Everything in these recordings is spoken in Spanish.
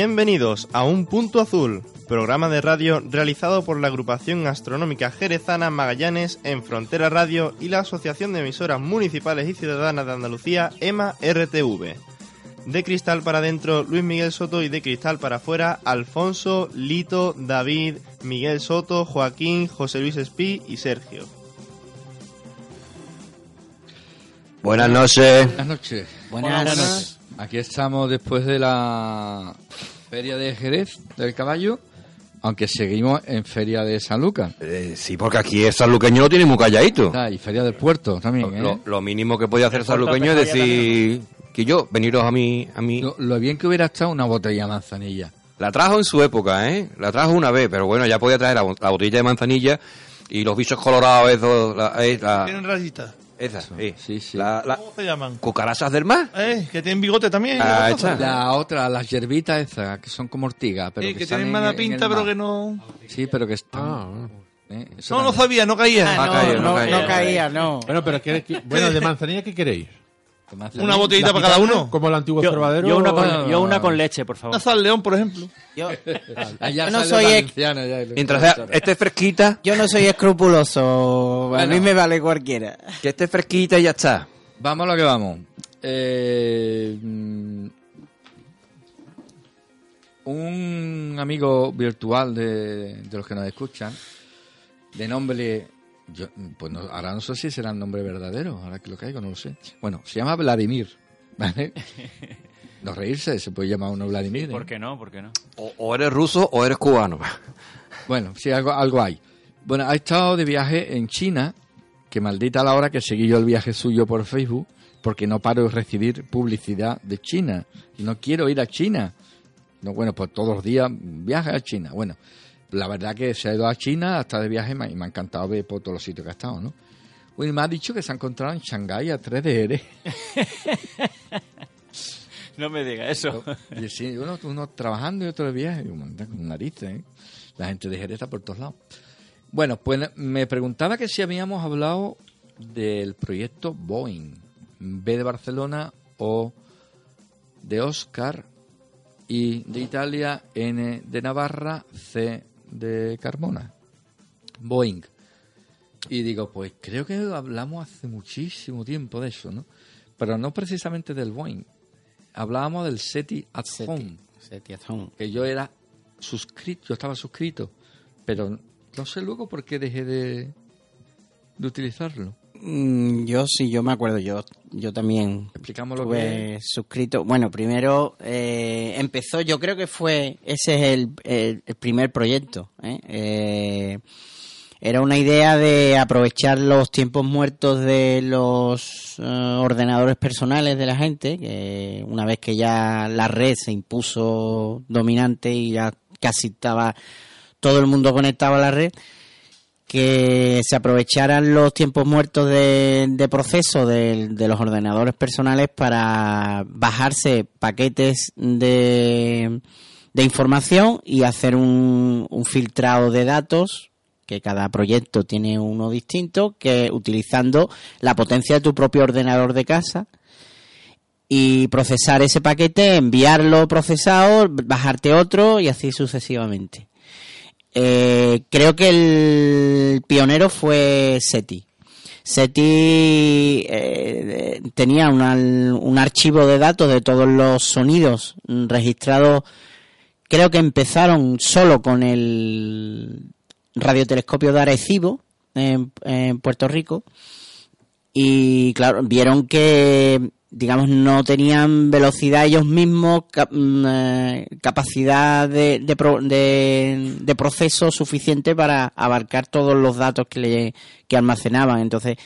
Bienvenidos a Un Punto Azul, programa de radio realizado por la agrupación astronómica jerezana Magallanes en Frontera Radio y la Asociación de Emisoras Municipales y Ciudadanas de Andalucía, EMA RTV. De cristal para adentro, Luis Miguel Soto y de cristal para afuera, Alfonso, Lito, David, Miguel Soto, Joaquín, José Luis Espí y Sergio. Buenas noches. Buenas noches. Buenas noches. Aquí estamos después de la Feria de Jerez del Caballo, aunque seguimos en Feria de San Lucas. Eh, sí, porque aquí el sanluqueño lo tiene muy calladito. Ah, y Feria del Puerto también. ¿eh? Lo, lo mínimo que podía hacer sanluqueño es decir que yo, veniros a mí, a mí. Lo, lo bien que hubiera estado una botella de manzanilla. La trajo en su época, ¿eh? La trajo una vez, pero bueno, ya podía traer la, bo- la botella de manzanilla y los bichos colorados, esos, la, eh, la- Tienen rayitas. Esa, sí. Sí, sí. La, la- ¿Cómo se llaman? cucarachas del mar. Eh, que tienen bigote también. Ah, ¿no? esa. La otra, las hierbitas esas, que son como ortigas, pero Sí, que, que tienen mala pinta, pero que no. Sí, pero que están... ¿eh? Eso No, no sabía, no caía. Ah, no, caía, no no, caía. no caía, no. Bueno, pero ¿qué- qué- bueno, de manzanilla, ¿qué queréis? Una botellita ¿La para cada uno. Como el antiguo Yo, observadero. yo una con, yo una con leche, por favor. Una sal león, por ejemplo. Yo, Ah, Yo no soy la ex- ya, Mientras sea, esté fresquita, yo no soy escrupuloso. A mí me vale cualquiera. que esté fresquita y ya está. Vamos a lo que vamos. Eh, un amigo virtual de, de los que nos escuchan, de nombre, yo, pues no, ahora no sé si será el nombre verdadero, ahora que lo caigo, no lo sé. Bueno, se llama Vladimir, ¿vale? No reírse, se puede llamar uno Vladimir. ¿eh? ¿Por qué no? ¿Por qué no? O, o eres ruso o eres cubano. Bueno, sí, algo, algo hay. Bueno, ha estado de viaje en China, que maldita la hora que seguí yo el viaje suyo por Facebook, porque no paro de recibir publicidad de China. Y no quiero ir a China. No, bueno, pues todos los días viaje a China. Bueno, la verdad que se ha ido a China hasta de viaje y me, ha encantado ver por todos los sitios que ha estado, ¿no? Y me ha dicho que se ha encontrado en Shanghái a 3 de Jerez. No me diga eso. Y sí, uno, uno trabajando y otro de viaje, con narices, ¿eh? La gente de Jerez está por todos lados. Bueno, pues me preguntaba que si habíamos hablado del proyecto Boeing, B de Barcelona o de Oscar y de Italia, N de Navarra, C de Carmona. Boeing. Y digo, pues creo que hablamos hace muchísimo tiempo de eso, ¿no? Pero no precisamente del Boeing. Hablábamos del SETI at Home, que yo era suscrito, yo estaba suscrito, pero no sé luego por qué dejé de, de utilizarlo. Mm, Yo sí, yo me acuerdo. Yo, yo también Explicamos lo que estuve suscrito. Bueno, primero eh, empezó, yo creo que fue, ese es el, el- el primer proyecto. ¿eh? Eh, era una idea de aprovechar los tiempos muertos de los eh, ordenadores personales de la gente, que una vez que ya la red se impuso dominante y ya casi estaba todo el mundo conectado a la red, que se aprovecharan los tiempos muertos de, de proceso de, de los ordenadores personales para bajarse paquetes de, de información y hacer un, un filtrado de datos que cada proyecto tiene uno distinto que utilizando la potencia de tu propio ordenador de casa y procesar ese paquete, enviarlo procesado, bajarte otro y así sucesivamente. Eh, creo que el pionero fue SETI. SETI eh, tenía una- un archivo de datos de todos los sonidos registrados. Creo que empezaron solo con el radiotelescopio de Arecibo en Puerto Rico y claro vieron que digamos no tenían velocidad ellos mismos mm, eh, capacidad de, de, pro- de proceso suficiente para abarcar todos los datos que le que almacenaban entonces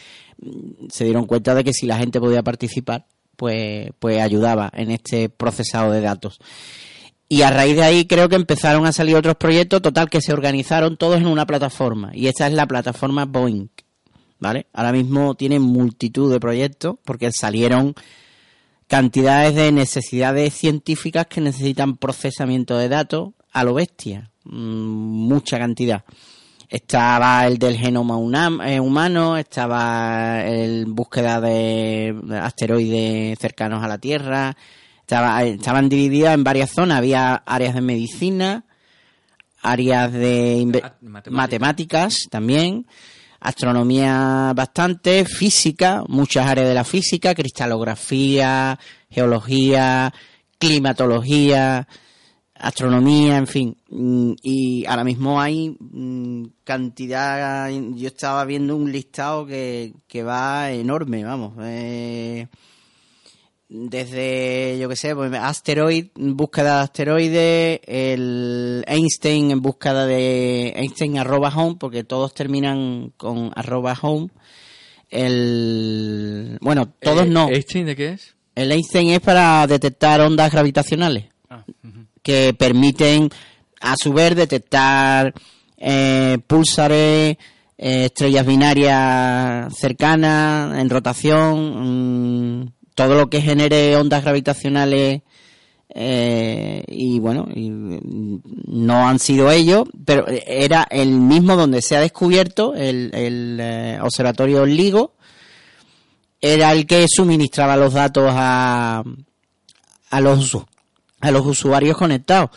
mm, se dieron cuenta de que si la gente podía participar pues pues ayudaba en este procesado de datos y a raíz de ahí creo que empezaron a salir otros proyectos, total que se organizaron todos en una plataforma. Y esta es la plataforma Boeing. ¿Vale? Ahora mismo tiene multitud de proyectos porque salieron cantidades de necesidades científicas que necesitan procesamiento de datos a lo bestia. Mm, mucha cantidad. Estaba el del genoma eh, humano, estaba el búsqueda de asteroides cercanos a la Tierra, Estaba- estaban divididas en varias zonas. Había áreas de medicina, áreas de matemáticas también, astronomía bastante, física, muchas áreas de la física, cristalografía, geología, climatología, astronomía, en fin. Mm, Y ahora mismo hay mm, cantidad, yo estaba viendo un listado que, que va enorme, vamos. eh, desde, yo qué sé, pues, asteroid, búsqueda de asteroides, el Einstein en búsqueda de Einstein arroba home, porque todos terminan con arroba home. El, bueno, todos Eh, no. ¿Einstein de qué es? El Einstein es para detectar ondas gravitacionales Ah, que permiten, a su vez, detectar eh, púlsares, eh, estrellas binarias cercanas, en rotación, todo lo que genere ondas gravitacionales. eh, y bueno, mm, no han sido ellos, pero era el mismo donde se ha descubierto el, eh, observatorio LIGO, era el que suministraba los datos a, a los a los usuarios conectados.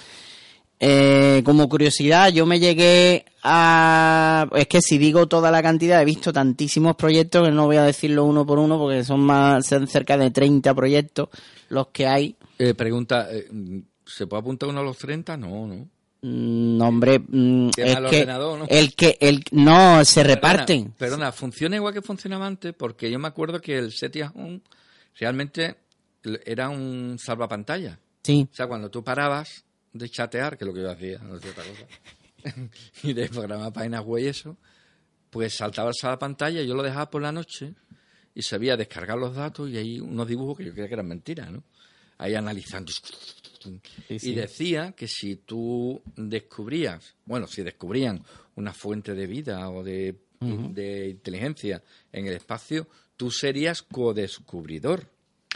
Eh, como curiosidad, yo me llegué a... Es que si digo toda la cantidad, he visto tantísimos proyectos que no voy a decirlo uno por uno porque son más son cerca de 30 proyectos los que hay. Eh, pregunta, eh, ¿se puede apuntar uno a los 30? No, no. Mm, nombre, mm, Tiene es al que ordenador, ¿no? el que el no se Perdona, reparten. Perdona, funciona igual que funcionaba antes, porque yo me acuerdo que el SETI at Home realmente era un salvapantalla. Sí, O sea, cuando tú parabas de chatear, que es lo que yo hacía, no hacía otra cosa, y de programar páginas web y eso, pues saltaba el salvapantalla y yo lo dejaba por la noche y sabía descargar los datos y ahí unos dibujos que yo creía que eran mentiras, ¿no? Ahí analizando. Y decía que si tú descubrías, bueno, si descubrían una fuente de vida o de, de inteligencia en el espacio, tú serías codescubridor.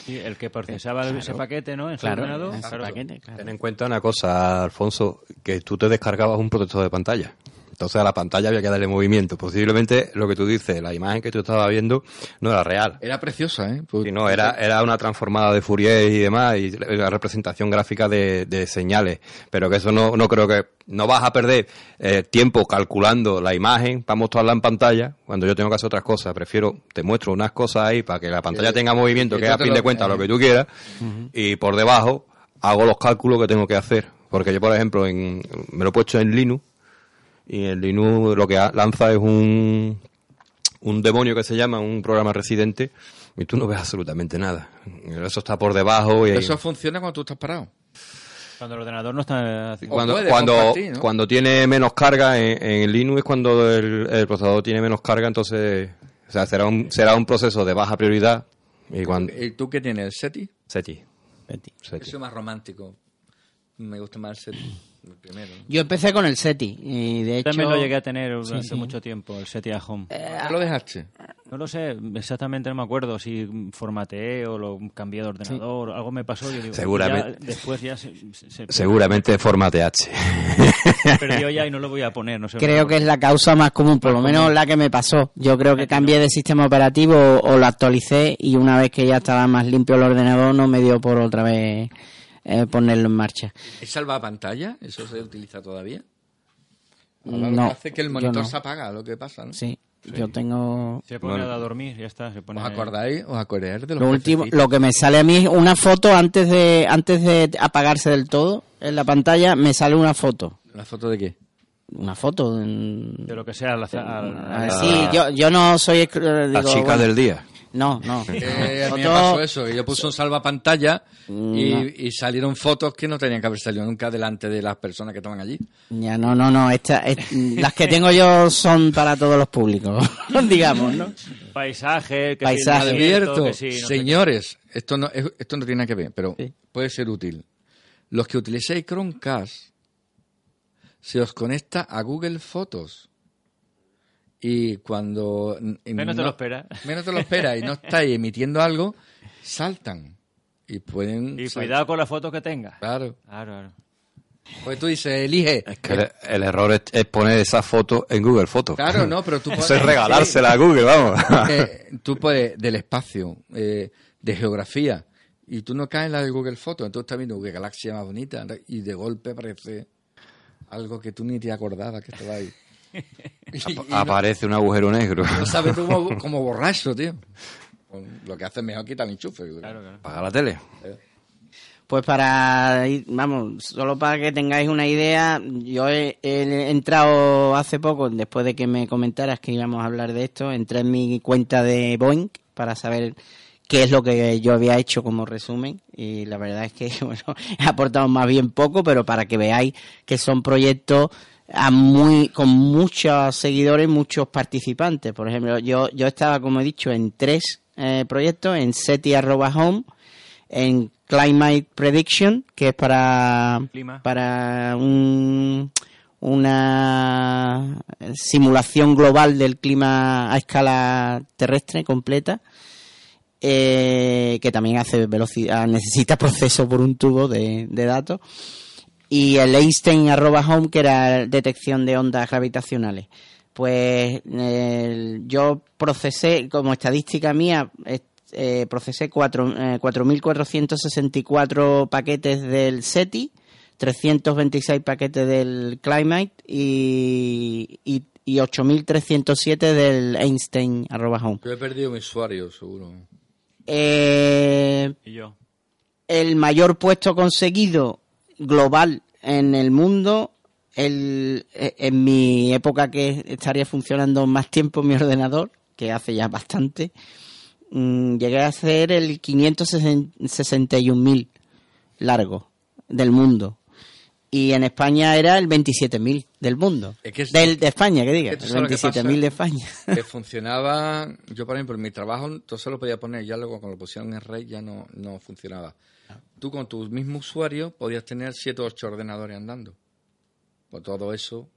Sí, el que procesaba ese paquete, ¿no? En su claro, ordenador. ese paquete, claro. Ten en cuenta una cosa, Alfonso, que tú te descargabas un protector de pantalla. Entonces a la pantalla había que darle movimiento. Posiblemente lo que tú dices, la imagen que tú estabas viendo no era real. Era preciosa, ¿eh? Pues- sino era, era una transformada de Fourier y demás, y la representación gráfica de, de señales. Pero que eso no, no creo que. No vas a perder eh, tiempo calculando la imagen para mostrarla en pantalla cuando yo tengo que hacer otras cosas. Prefiero, te muestro unas cosas ahí para que la pantalla Eh, tenga movimiento, que es a fin lo- de cuentas eh. lo que tú quieras, y por debajo hago los cálculos que tengo que hacer. Porque yo, por ejemplo, en, me lo he puesto en Linux, y en Linux lo que ha- lanza es un, un demonio que se llama un programa residente y tú no ves absolutamente nada. Eso está por debajo y Eso funciona cuando tú estás parado. Cuando el ordenador no está... O cuando, cuando, compartir, ¿no? cuando tiene menos carga en, en Linux cuando el, el procesador tiene menos carga, entonces o sea, será un, será un proceso de baja prioridad y cuando ¿Y tú qué tienes? ¿El SETI? SETI, Betty. SETI. Eso es más romántico. Me gusta más el SETI, el primero. ¿no? Yo empecé con el SETI y de hecho también lo llegué a tener durante sí. mucho tiempo, el SETI Home. ¿Por qué lo dejaste? No lo sé, exactamente no me acuerdo si formateé o lo cambié de ordenador, algo me pasó. Yo digo, Seguramente. ya después ya se, se- se Seguramente Formate H. perdió ya y no lo voy a poner. No sé Creo que es la causa más común, por lo menos la que me pasó. Yo creo que cambié de sistema operativo o, o lo actualicé y una vez que ya estaba más limpio el ordenador no me dio por otra vez eh, ponerlo en marcha. ¿Es salvapantalla? ¿Eso se utiliza todavía? Ahora lo No, que hace que el monitor no. se apaga, lo que pasa, ¿no? Sí, yo tengo... Se pone Bueno. a dormir, ya está. Se pone ¿Os acordáis? ¿Os acordáis de los Lo último, lo que me sale a mí es una foto antes de antes de apagarse del todo en la pantalla me sale una foto, ¿La foto de qué? una foto. De lo que sea. al- ah, sí, yo yo no soy La digo, chica bueno, del día. No, no. Eh, a mí me pasó eso, que yo puse un salvapantalla Mm, y, y salieron fotos que no tenían que haber salido nunca delante de las personas que estaban allí. Ya, no, no, no. Esta, es- las que tengo yo son para todos los públicos, digamos, ¿no? Paisaje, que Paisaje. que sí, no señores, esto no, es- esto no tiene nada que ver, pero Sí. puede ser útil. Los que utilicéis Chromecast, se os conecta a Google Fotos. Y cuando... Menos te lo esperas. Menos te lo esperas y no estáis emitiendo algo, saltan. Y pueden... Y cuidado con las fotos que tengas. Claro. Claro, claro. Pues tú dices, elige. Es que el, el error es, es poner esa foto en Google Fotos. Claro, no, pero tú Eso es regalársela a Google, vamos. Eh, tú puedes, del espacio, eh, de geografía y tú no caes en la de Google Fotos, entonces estás viendo qué galaxia más bonita y de golpe aparece algo que tú ni te acordabas que estaba ahí. Aparece un agujero negro. no sabes tú como, como borracho, tío. Con- Lo que hace es mejor quitar el enchufe. Claro, claro. Apaga la tele. Pues para ir, vamos, solo para que tengáis una idea, yo he, he entrado hace poco, después de que me comentaras que íbamos a hablar de esto, entré en mi cuenta de Boeing para saber qué es lo que yo había hecho como resumen y la verdad es que bueno, he aportado más bien poco, pero para que veáis que son proyectos a muy con muchos seguidores, muchos participantes. Por ejemplo, yo yo estaba como he dicho en tres eh, proyectos en SETI@home en Climate Prediction, que es para, Clima. para un- una simulación global del clima a escala terrestre completa, eh, que también hace velocidad, necesita proceso por un tubo de, de datos, y el Einstein arroba home, que era detección de ondas gravitacionales. Pues eh, yo procesé, como estadística mía, eh, procesé cuatro- eh, 4.464 paquetes del SETI, 326 paquetes del Climate y, y, y 8.307 del Einstein arroba home. Yo he perdido mi usuario, seguro. Eh, Y yo. el mayor puesto conseguido global en el mundo. El, eh, en mi época que estaría funcionando más tiempo mi ordenador, que hace ya bastante, mm, llegué a hacer el 561.000 largo del mundo. Y en España era el 27.000 del mundo. Es que es- del, de España, que diga. El sabes lo que 27.000 de. España. que funcionaba, yo por ejemplo, en mi trabajo entonces lo podía poner, ya luego cuando lo pusieron en red ya no, no funcionaba. Tú con tu mismo usuario podías tener 7 o 8 ordenadores andando. Pues todo eso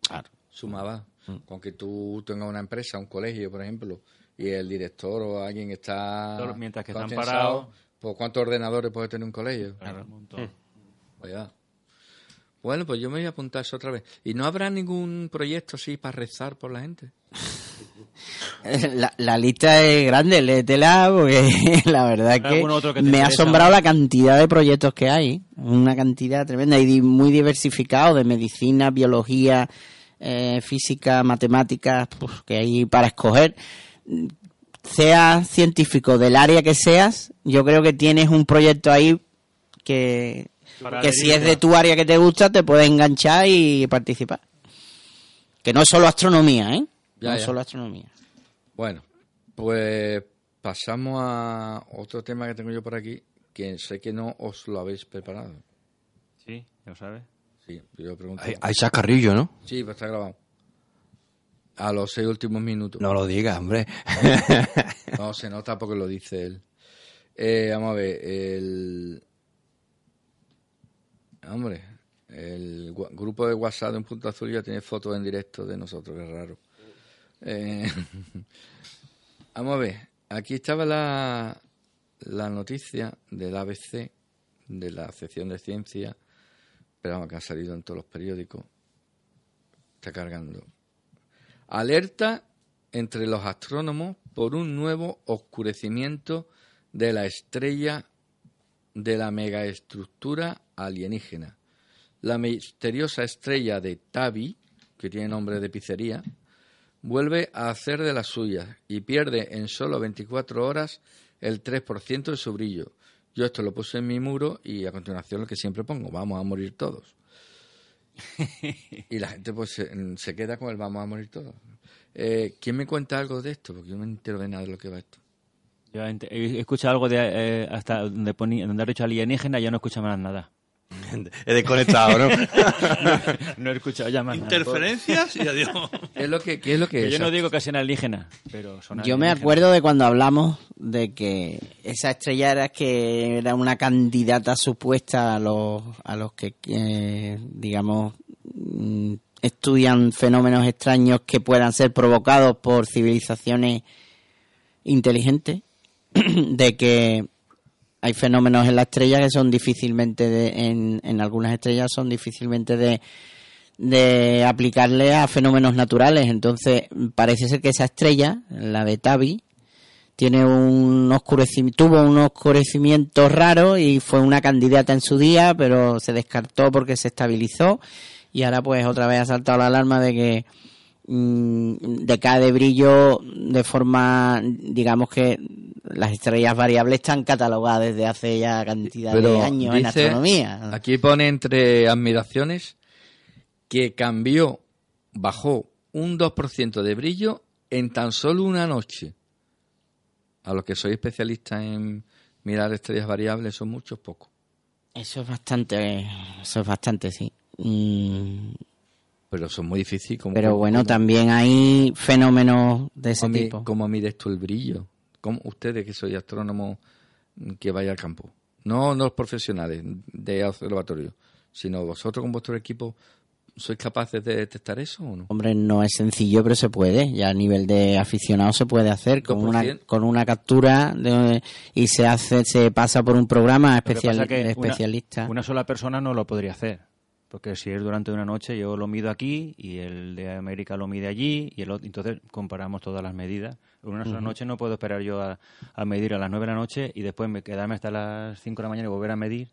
sumaba. Con que tú tengas una empresa, un colegio, por ejemplo, y el director o alguien está Todos- mientras que están parados. pues ¿cuántos ordenadores puede tener un colegio? Un montón. Pues ya. Bueno, pues yo me voy a apuntar eso otra vez. ¿Y no habrá ningún proyecto así para rezar por la gente? La, la lista es grande, léetela, porque la verdad es que ¿Algún otro que te me ha asombrado la cantidad de proyectos que hay. Una cantidad tremenda y muy diversificado de medicina, biología, eh, física, matemáticas, pues, que hay para escoger. Seas científico del área que seas, yo creo que tienes un proyecto ahí que, Para que si es de tu área que te gusta, te puedes enganchar y participar. Que no es solo astronomía, ¿eh? Ya, no es ya. solo astronomía. Bueno, pues pasamos a otro tema que tengo yo por aquí, que sé que no os lo habéis preparado. Sí, ya lo sabes. Sí, yo pregunto. Hay, hay chascarrillo, ¿no? Sí, pues está grabado. A los seis últimos minutos. No lo digas, hombre. No, se nota porque lo dice él. Eh, vamos a ver, el... Hombre, el grupo de WhatsApp de Un Punto Azul ya tiene fotos en directo de nosotros, que raro. Eh, vamos a ver, aquí estaba la, la noticia del ABC, de la sección de ciencia, pero vamos, que ha salido en todos los periódicos. Está cargando. Alerta entre los astrónomos por un nuevo oscurecimiento de la estrella de la megaestructura alienígena. La misteriosa estrella de Tabi, que tiene nombre de pizzería, vuelve a hacer de las suyas y pierde en solo 24 horas el 3% de su brillo. Yo esto lo puse en mi muro y a continuación lo que siempre pongo, vamos a morir todos. y la gente pues se, queda con el vamos a morir todos. Eh, ¿Quién me cuenta algo de esto? Porque yo no me entero de nada de lo que va esto. Yo he escuchado algo de eh, hasta donde, ponía, donde ha dicho alienígena, ya no escucho más nada. He desconectado, ¿no? No he escuchado ya más nada. Interferencias y adiós. ¿Qué es lo que, qué es lo que Que es? yo no digo que sean alienígenas, pero son Yo me acuerdo de cuando hablamos de que esa estrella era que era una candidata supuesta a los, a los que, eh, digamos, mm, estudian fenómenos extraños que puedan ser provocados por civilizaciones inteligentes, de que hay fenómenos en la estrella que son difícilmente, de- en, en algunas estrellas son difícilmente de, de aplicarle a fenómenos naturales. Entonces, parece ser que esa estrella, la de Tabi, tiene un tuvo un oscurecimiento raro y fue una candidata en su día, pero se descartó porque se estabilizó y ahora pues otra vez ha saltado la alarma de que mm, decae de brillo de forma, digamos que las estrellas variables están catalogadas desde hace ya cantidad de años en astronomía. Aquí pone entre admiraciones que cambió, bajó un 2% de brillo en tan solo una noche. A los que soy especialistas en mirar estrellas variables son muchos pocos. Eso es bastante, eso es bastante, sí. Mm, Pero son muy difíciles. Como, pero bueno, como- también hay fenómenos de ese ¿Cómo, mi- tipo. cómo mides tú el brillo? ¿Cómo, ustedes que soy astrónomo que vaya al campo. No, no los profesionales de observatorio, sino vosotros con vuestro equipo, ¿sois capaces de detectar eso o no? Hombre, no es sencillo, pero se puede. Ya a nivel de aficionado se puede hacer con una 2%. con una captura de- y se hace se pasa por un programa que especial, pasa que de una- especialista. Una, sola persona no lo podría hacer. Porque si es durante una noche, yo lo mido aquí y el de América lo mide allí y el otro, entonces comparamos todas las medidas. En una sola noche no puedo esperar yo a, a medir a las 9 de la noche y después me quedarme hasta las 5 de la mañana y volver a medir,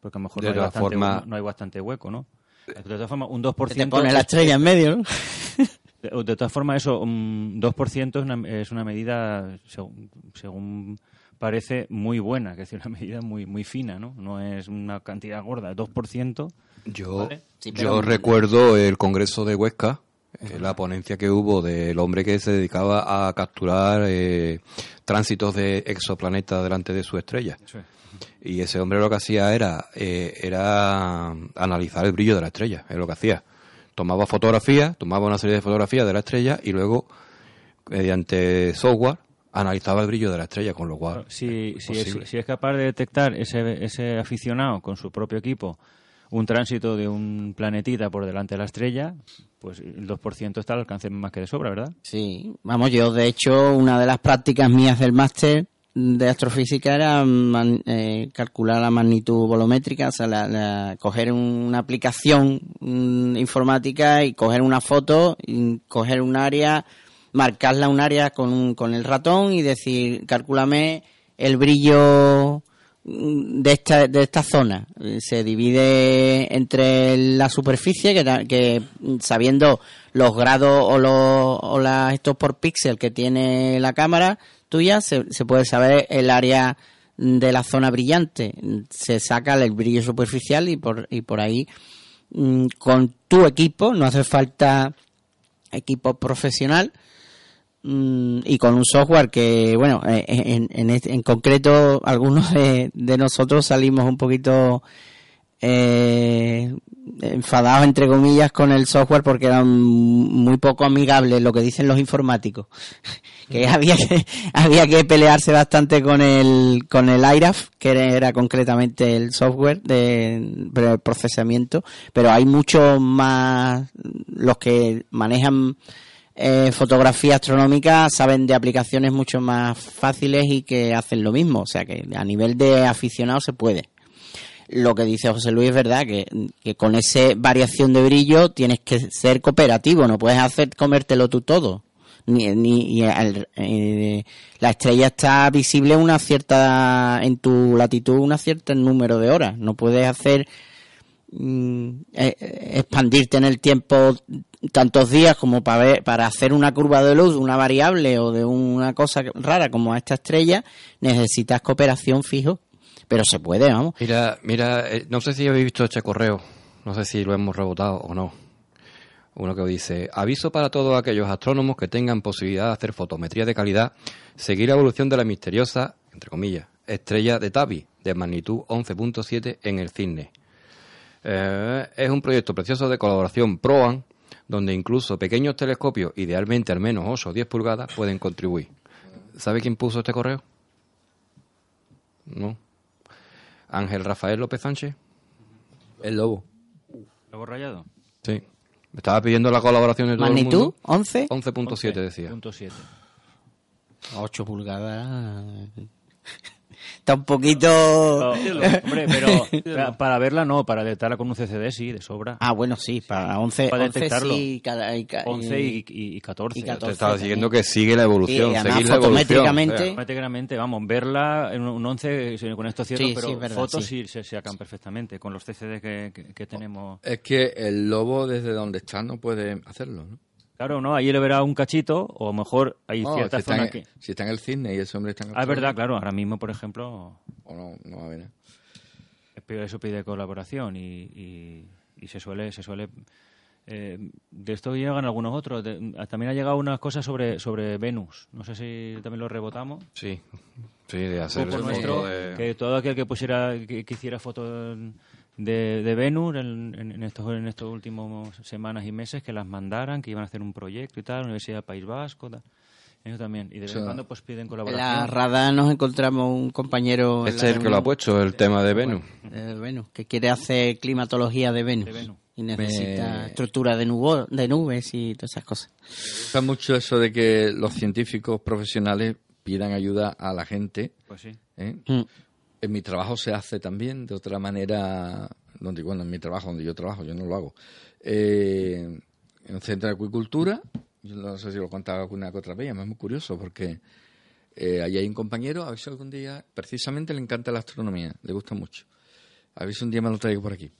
porque a lo mejor De no hay, bastante, formas- no hay bastante hueco, ¿no? De todas formas, un 2%... te pone la estrella en medio, ¿no? De, de todas formas, eso, un 2% es una, es una medida, según, según parece, muy buena, que es una medida muy muy fina, ¿no? No es una cantidad gorda, 2%. Yo, Vale. Sí, pero- yo recuerdo el congreso de Huesca, eh, la ponencia que hubo del hombre que se dedicaba a capturar eh, tránsitos de exoplanetas delante de su estrella. Y ese hombre lo que hacía era, eh, era analizar el brillo de la estrella, es lo que hacía. Tomaba fotografías, tomaba una serie de fotografías de la estrella y luego, mediante software, analizaba el brillo de la estrella, con lo cual Si, es si, es, si es capaz de detectar ese, ese aficionado con su propio equipo un tránsito de un planetita por delante de la estrella, pues el 2% está al alcance más que de sobra, ¿verdad? Sí, vamos, yo de hecho una de las prácticas mías del máster de astrofísica era man- eh, calcular la magnitud volumétrica, o sea, la- la- coger una aplicación informática y coger una foto, y coger un área, marcarla un área con, con el ratón y decir, calculame el brillo mm, de esta, de esta zona. Se divide entre la superficie, que, mm, sabiendo los grados o, los, o estos por píxel que tiene la cámara tuya, se, se puede saber el área de la zona brillante. Se saca el brillo superficial y por, y por ahí mm, con tu equipo, no hace falta equipo profesional, y con un software que, bueno, eh, en, en, este- en concreto algunos de, nosotros salimos un poquito eh, enfadados, entre comillas, con el software porque era muy poco amigable lo que dicen los informáticos. que había que, había que pelearse bastante con el, con el IRAF, que era, era concretamente el software de, de procesamiento, pero hay muchos más, los que manejan eh, fotografía astronómica saben de aplicaciones mucho más fáciles y que hacen lo mismo. O sea que a nivel de aficionado se puede. Lo que dice José Luis es verdad, que, que con esa variación de brillo tienes que ser cooperativo, no puedes hacer comértelo tú todo. Ni, ni, eh, la estrella está visible una cierta, en tu latitud, una cierta número de horas. No puedes hacer mm, eh, eh, expandirte en el tiempo tantos días como para ver, para hacer una curva de luz, una variable o de una cosa rara como esta estrella, necesitas cooperación fijo. Pero se puede, vamos. Mira, mira, eh, no sé si habéis visto este correo, no sé si lo hemos rebotado o no. Uno que dice, aviso para todos aquellos astrónomos que tengan posibilidad de hacer fotometría de calidad, seguir la evolución de la misteriosa, entre comillas, estrella de Tabi, de magnitud 11.7 en el Cisne. Eh, es un proyecto precioso de colaboración PROAN, donde incluso pequeños telescopios, idealmente al menos 8 o 10 pulgadas, pueden contribuir. ¿Sabe quién puso este correo? ¿No? Ángel Rafael López Sánchez. El lobo. ¿Lobo rayado? Sí. Me estaba pidiendo la colaboración de todo el Magnitud, mundo. 11, 11.7 decía. Punto siete. 8 pulgadas. Está un poquito... Oh, hombre, pero para, para verla no, para detectarla con un CCD sí, de sobra. Ah, bueno, sí, para 11, Para 11 detectarlo. sí, cada, y, ca- 11 y, y, y 14. y 14. Te estaba diciendo que sigue la evolución, Sí, seguir la evolución. fotométricamente- vamos, verla en un- un 11 sí, con estos ciertos, Sí, pero sí, verdad, fotos sí. sí, se sacan perfectamente con los CCD que, que- que tenemos. Es que el lobo desde donde está no puede hacerlo, ¿no? Claro, ¿no? Ahí le verá un cachito, o a lo mejor hay No, si, en, zonas que... si está en el cine y ese hombre está en el Ah, es verdad, claro. Ahora mismo, por ejemplo, O no, no va a ver. pero eso pide colaboración y, y- y se suele... Se suele eh, de esto llegan algunos otros. De- también ha llegado unas cosas sobre, sobre Venus. No sé si también lo rebotamos. Sí, sí, de hacer nuestro, de- que todo aquel que pusiera que, que hiciera fotos de, de Venus en, en- en estos en estos últimos semanas y meses que las mandaran que iban a hacer un proyecto y tal Universidad del País Vasco tal. eso también y de vez en cuando pues piden En colaboración la rada nos encontramos un compañero... en Este es el que lo ha puesto, el tema de Venus. de Venus, que quiere hacer climatología de Venus. De Venus. Y necesita Me- estructura de, nubo- de nubes y todas esas cosas. Me gusta mucho eso de que los científicos profesionales pidan ayuda a la gente. pues sí ¿eh? Mm. En mi trabajo se hace también de otra manera, donde bueno, en mi trabajo, donde yo trabajo, yo no lo hago. Eh, en un centro de acuicultura, yo no sé si lo he contado alguna que otra vez, es muy curioso porque eh, allí hay un compañero, a ver si algún día, precisamente le encanta la astronomía, le gusta mucho. A ver si un día me lo traigo por aquí.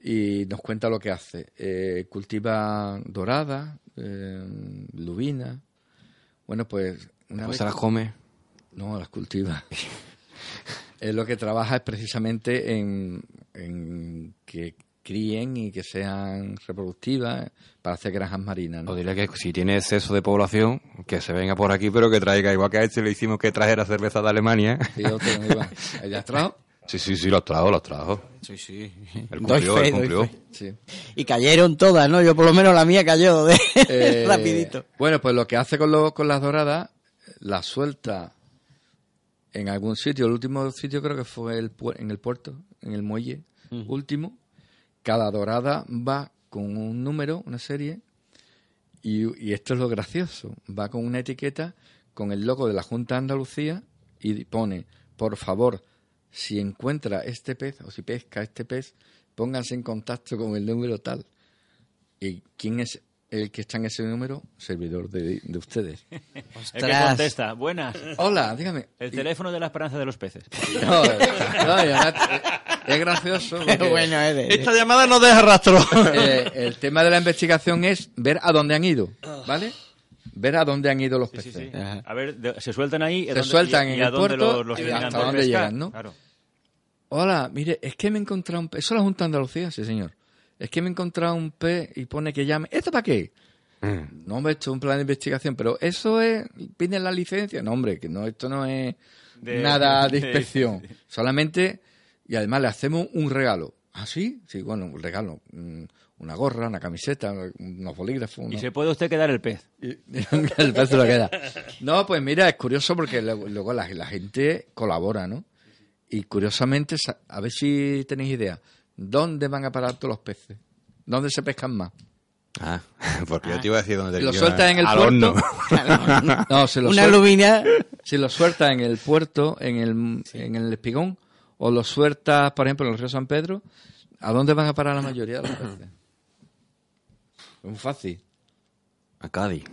Y nos cuenta lo que hace. Eh, cultiva dorada, eh, lubina. Bueno, pues una Pues vez se las come. no, las cultiva. es lo que trabaja es precisamente en, en que críen y que sean reproductivas para hacer granjas marinas. ¿no? O dile que si tiene exceso de población, que se venga por aquí, pero que traiga, igual que a este le hicimos que trajera cerveza de Alemania. Sí, otro no iba. ¿Ya has trajo? Sí, sí, sí, los trajo, los trajo. Sí, sí. Él cumplió, fe, él cumplió. Sí. Y cayeron todas, ¿no? Yo por lo menos la mía cayó de Eh, rapidito. Bueno, pues lo que hace con, lo- con las doradas, las suelta en algún sitio. El último sitio creo que fue el, en el puerto, en el muelle último. Cada dorada va con un número, una serie, y, y esto es lo gracioso. Va con una etiqueta con el logo de la Junta de Andalucía y pone, por favor, si encuentra este pez o si pesca este pez, pónganse en contacto con el número tal. ¿Y quién es el que está en ese número? Servidor de, de ustedes. el que Ostras. contesta buenas Hola, dígame. el teléfono de la esperanza de los peces No, eh, es gracioso. Qué bueno es de- Esta llamada no deja rastro. eh, el tema de la investigación es ver a dónde han ido, ¿vale? Ver a dónde han ido los Sí, sí, peces. sí. A ver, de- se sueltan ahí. ¿y a Se dónde- sueltan y- en y el puerto los, los y hasta de dónde llegan, ¿no? Claro. Hola, mire, es que me he encontrado un pez. ¿Eso es la Junta de Andalucía? Sí, señor. Es que me he encontrado un pez y pone que llame. ¿Esto para qué? Mm. No, hombre, esto es un plan de investigación, pero eso es. ¿Piden la licencia? No, hombre, que no, esto no es De- nada de de- inspección. Solamente. Y además le hacemos un regalo. ¿Ah, sí? Sí, bueno, un regalo. Una gorra, una camiseta, unos bolígrafos. Y se puede usted quedar el pez. el pez se lo queda. No, pues mira, es curioso porque luego, la, la gente colabora, ¿no? Y curiosamente, sa- a ver si tenéis idea, ¿dónde van a parar todos los peces? ¿Dónde se pescan más? Ah, porque yo te iba a decir dónde Lo te suelta en el al puerto. horno. No, se lo, Una lubina. si lo suelta en el puerto, en el, en el espigón, o lo sueltas, por ejemplo, en el río San Pedro, ¿a dónde van a parar la mayoría de los peces? Es muy fácil. A Cádiz.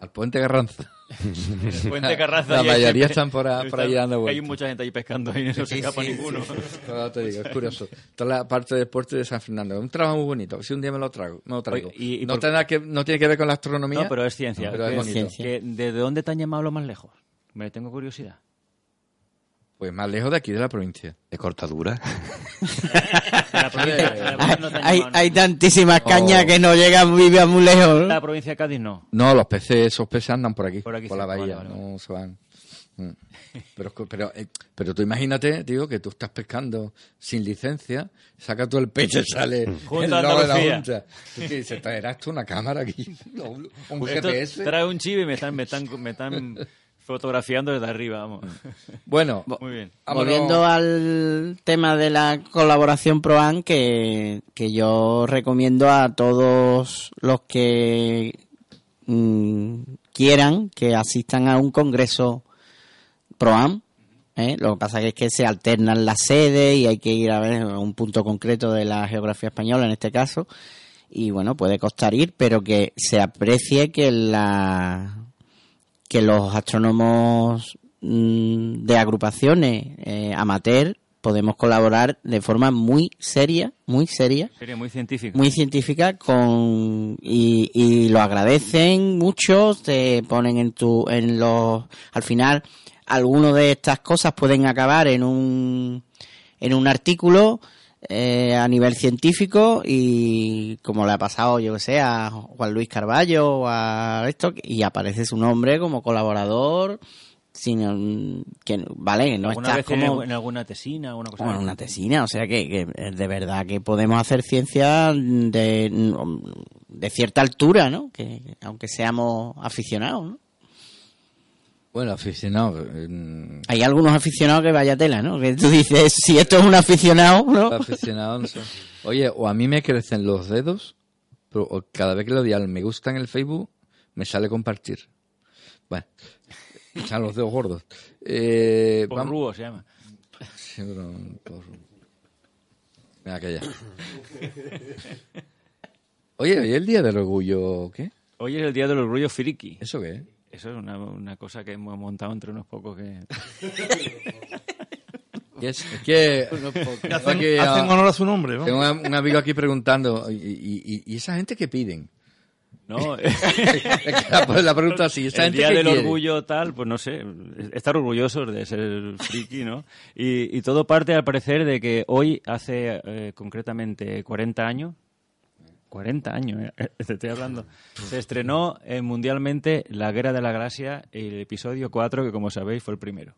Al puente Garranza. Puente Carranza. La hay mayoría están por ahí- por ahí dando Hay vueltas. mucha gente ahí pescando y no se escapa ninguno. Pero te digo, es curioso. Toda la parte del puerto de San Fernando. Es un trabajo muy bonito. Si un día me lo trago, me lo traigo. Oye, y- y no, por- tendrá que, no tiene que ver con la astronomía. No, pero es ciencia. Pero es ciencia. que ¿De dónde te han llamado lo más lejos? Me tengo curiosidad. Pues más lejos de aquí, de la provincia. De cortadura. La provincia, la provincia no te han Hay, llamado, hay tantísimas Oh. cañas que no llegan, viven muy lejos. ¿no? La provincia de Cádiz no. No, los peces, esos peces andan por aquí, Por por, aquí la cerca, bahía, vale, vale, no se van. Mm. Pero, pero, eh, pero tú imagínate, digo, que tú estás pescando sin licencia, saca tú el pecho y sale Junta el logo de la. Junta. ¿Tú qué dices? ¿Traerás tú una cámara aquí? ¿Un GPS? trae un chip y me están, me están, me están fotografiando desde arriba, vamos. Bueno, Muy bien. vámonos. Volviendo al tema de la colaboración ProAN, que, que yo recomiendo a todos los que mm, quieran que asistan a un congreso ProAm. ¿eh? Lo que pasa que es que se alternan las sedes y hay que ir a ver a un punto concreto de la geografía española en este caso. Y bueno, puede costar ir, pero que se aprecie que la que los astrónomos mm, de agrupaciones eh, amateur podemos colaborar de forma muy seria, muy seria, muy científico. muy científica con y, y lo agradecen muchos te ponen en tu en los al final algunas de estas cosas pueden acabar en un en un artículo eh, a nivel científico y como le ha pasado yo que sé a Juan Luis Carballo o a esto y aparece su nombre como colaborador sin que vale no ¿Alguna estás vez en- como en alguna tesina o una cosa bueno, una tesina, o sea que, que de verdad que podemos hacer ciencia de, de cierta altura, ¿no? Que aunque seamos aficionados, ¿no? Bueno, aficionado. eh, Hay algunos aficionados que vaya tela, ¿no? Que tú dices, si esto es un aficionado, ¿no? aficionado, no sé. Oye, o a mí me crecen los dedos, pero cada vez que le doy al me gusta en el Facebook, me sale compartir. Bueno, están los dedos gordos. Eh, Porrúo se llama. Sí, pero por- Venga, que ya. Oye, ¿y el día del orgullo qué? Hoy es el día del orgullo friki. ¿Eso qué es? Eso es una, una cosa que hemos montado entre unos pocos que... Es, que... Hacen, aquí, hacen ah, honor a su nombre. ¿no? Tengo un un amigo aquí preguntando, ¿y, y, y- esa gente qué piden? No, Es que la, pregunta así, ¿esa el gente día qué del quiere? orgullo tal, pues no sé, estar orgullosos de ser friki, ¿no? Y, y todo parte al parecer de que hoy, hace eh, concretamente 40 años, 40 años, eh, te estoy hablando, se estrenó eh, mundialmente La Guerra de la Galaxia, el episodio 4, que como sabéis fue el primero.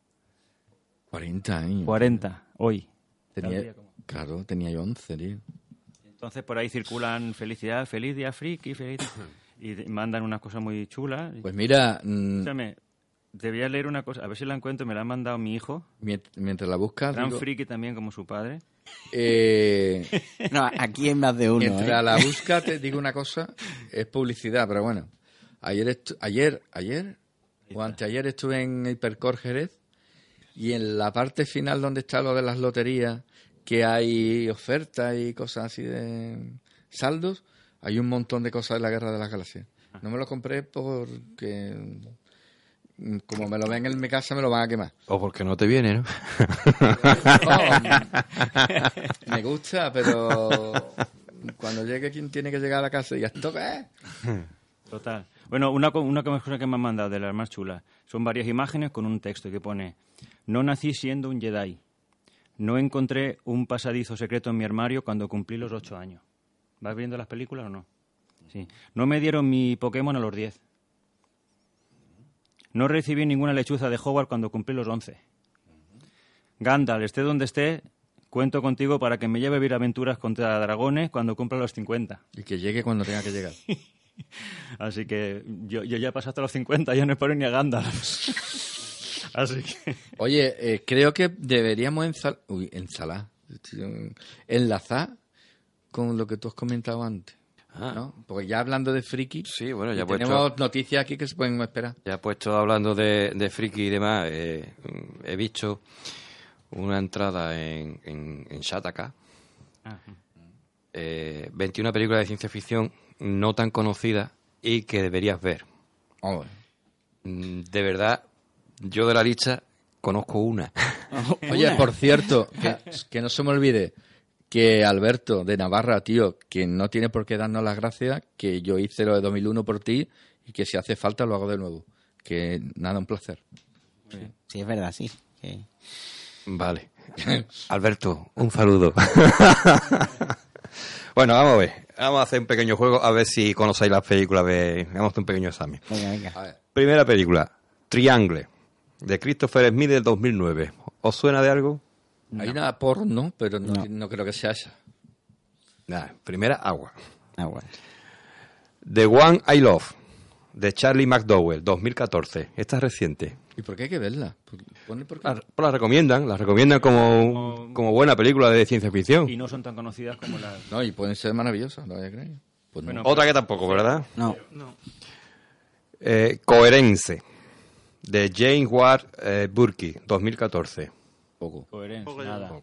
40 años. 40, hoy. Tenía, claro, tenía yo 11, tío. Entonces por ahí circulan felicidad, feliz día friki, feliz... Y mandan unas cosas muy chulas. Pues mira, mm, Escúchame, te voy a leer una cosa, a ver si la encuentro, me la ha mandado mi hijo, mient- mientras la buscas, gran digo, friki también como su padre. Eh, No, aquí hay más de uno, mientras ¿eh? la busca te digo una cosa, es publicidad, pero bueno. Ayer, estu- ayer, ayer o anteayer estuve en Hipercor Jerez y en la parte final donde está lo de las loterías, que hay ofertas y cosas así de saldos, hay un montón de cosas de la Guerra de las Galaxias. No me lo compré porque como me lo ven en mi casa me lo van a quemar. O porque no te viene, ¿no? Oh, me gusta, pero cuando llegue quien tiene que llegar a la casa y ¿esto qué? Total. Bueno, una, una cosa que me han mandado de las más chulas. Son varias imágenes con un texto que pone, no nací siendo un Jedi. No encontré un pasadizo secreto en mi armario cuando cumplí los ocho años. ¿Vas viendo las películas o no? Sí. No me dieron mi Pokémon a los diez. No recibí ninguna lechuza de Hogwarts cuando cumplí los once. Gandalf, esté donde esté, cuento contigo para que me lleve a vivir aventuras contra dragones cuando cumpla los 50. Y que llegue cuando tenga que llegar. Así que yo, yo ya pasé hasta los 50, ya no espero ni a Gandalf. Así que... Oye, eh, creo que deberíamos ensal Uy, ensalar. Enlazar con lo que tú has comentado antes. ¿No? Porque ya hablando de friki, Ah. Sí, bueno, ya puesto- tenemos noticias aquí que se pueden esperar. Ya puesto hablando de, de friki y demás, eh, he visto una entrada en, en, en Shataka, eh, 21 películas de ciencia ficción no tan conocidas y que deberías ver. Oh, Mm, De verdad, yo de la lista conozco una. Oye, por cierto, que, que no se me olvide que Alberto de Navarra, tío, que no tiene por qué darnos las gracias, que yo hice lo de 2001 por ti y que si hace falta lo hago de nuevo. Que nada, un placer. Sí, es verdad, sí. Vale. Alberto, un saludo. bueno, vamos a ver. Vamos a hacer un pequeño juego a ver si conocéis las películas. De... Vamos a hacer un pequeño examen. Venga, venga. Primera película, Triangle, de Christopher Smith del 2009. ¿Os suena de algo? Hay una porno, pero no, No. no creo que sea esa. Nada, primera, agua. Ah, bueno. The One I Love, de Charlie McDowell, 2014. Esta es reciente. ¿Y por qué hay que verla? Por- Pone por qué. La, pues la recomiendan, la recomiendan como, como buena película de ciencia ficción. Y no son tan conocidas como las... No, y pueden ser maravillosas, no vaya a creer. Pues no. Bueno, Otra que tampoco, ¿verdad? No, Eh, Coherence, de James Ward eh, Burke, 2014. Poco. Coherencia, nada.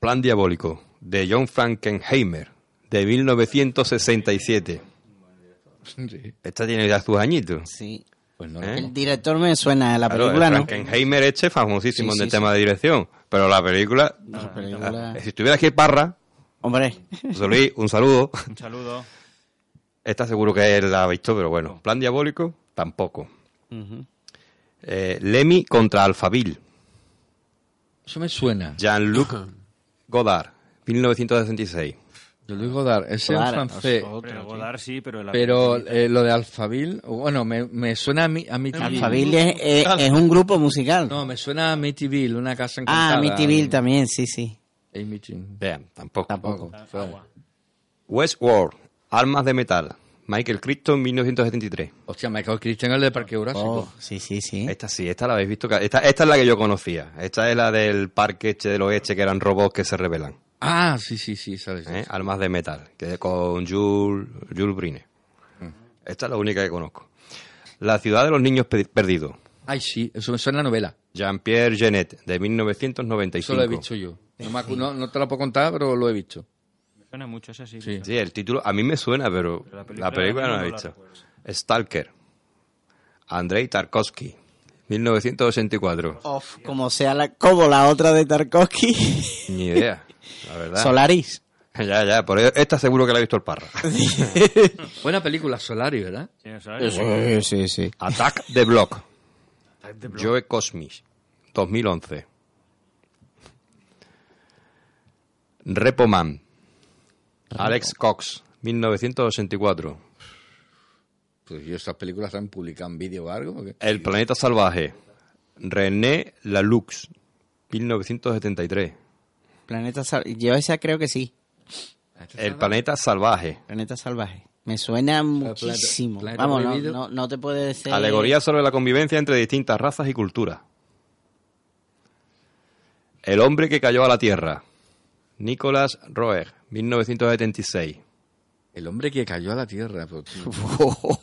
Plan Diabólico, de John Frankenheimer, de 1967. Sí. Esta tiene ya sus añitos. Sí. Pues no. ¿Eh? El director me suena, la Claro, película el no. Frankenheimer este famosísimo Sí, en el sí, tema de dirección. Pero la película, La película- si estuviera aquí Parra, Hombre, José Luis, un saludo. Un saludo. Esta seguro que él la ha visto, pero bueno. Plan Diabólico, tampoco. Eh, Lemmy contra Alphaville. Eso me suena. Jean-Luc Godard, 1966. Yo Luis Godard, ese es francés. Pero Godard sí, pero... la Pero eh, lo de Alphaville, bueno, me, me suena a mi, a. Alphaville es, es- es un grupo musical. No, me suena a Amityville, una casa encantada. ah, Amityville también, sí, sí. Vean, tampoco. Tampoco. Westworld, Almas de Metal. Michael Crichton, 1973. Hostia, Michael Christian el de Parque Jurásico. Oh, sí, sí, sí. Esta sí, esta la habéis visto. Esta, esta es la que yo conocía. Esta es la del parque este del oeste, que eran robots que se rebelan. Ah, sí, sí, sí, sabes. ¿eh? Almas de Metal, que es con Jules, Jules Brine. Esta es la única que conozco. La ciudad de los niños pe- perdidos. Ay, sí, eso me suena a novela. Jean-Pierre Genet, de Eso 1995. lo he visto yo. No, me acu- no, no te lo puedo contar, pero lo he visto. Suena mucho ese sí. Sí. Sí, el título a mí me suena, pero la la película película, no la he la visto. recuerdo. Stalker. Andrei Tarkovsky, 1984. Of, como sea la, como la otra de Tarkovsky. Ni idea, la verdad. Solaris. Ya, ya, por eso, esta seguro que la ha visto el parra. Buena película, Solari, ¿verdad? Sí, es. Sí, sí, sí. Attack the Block. Joe Cosmis, 2011. Repoman. Alex Cox, 1984. Pues yo esas películas están publicadas en vídeo o algo. porque- El planeta salvaje. René Lalux, 1973. Planeta Sal- Yo esa creo que sí. El planeta salvaje. Planeta Salvaje. Me suena muchísimo. Planeta Vamos, no, no, no te puede decir. Alegoría sobre la convivencia entre distintas razas y culturas. El hombre que cayó a la Tierra. Nicolas Roeg, 1976. El hombre que cayó a la tierra. pues,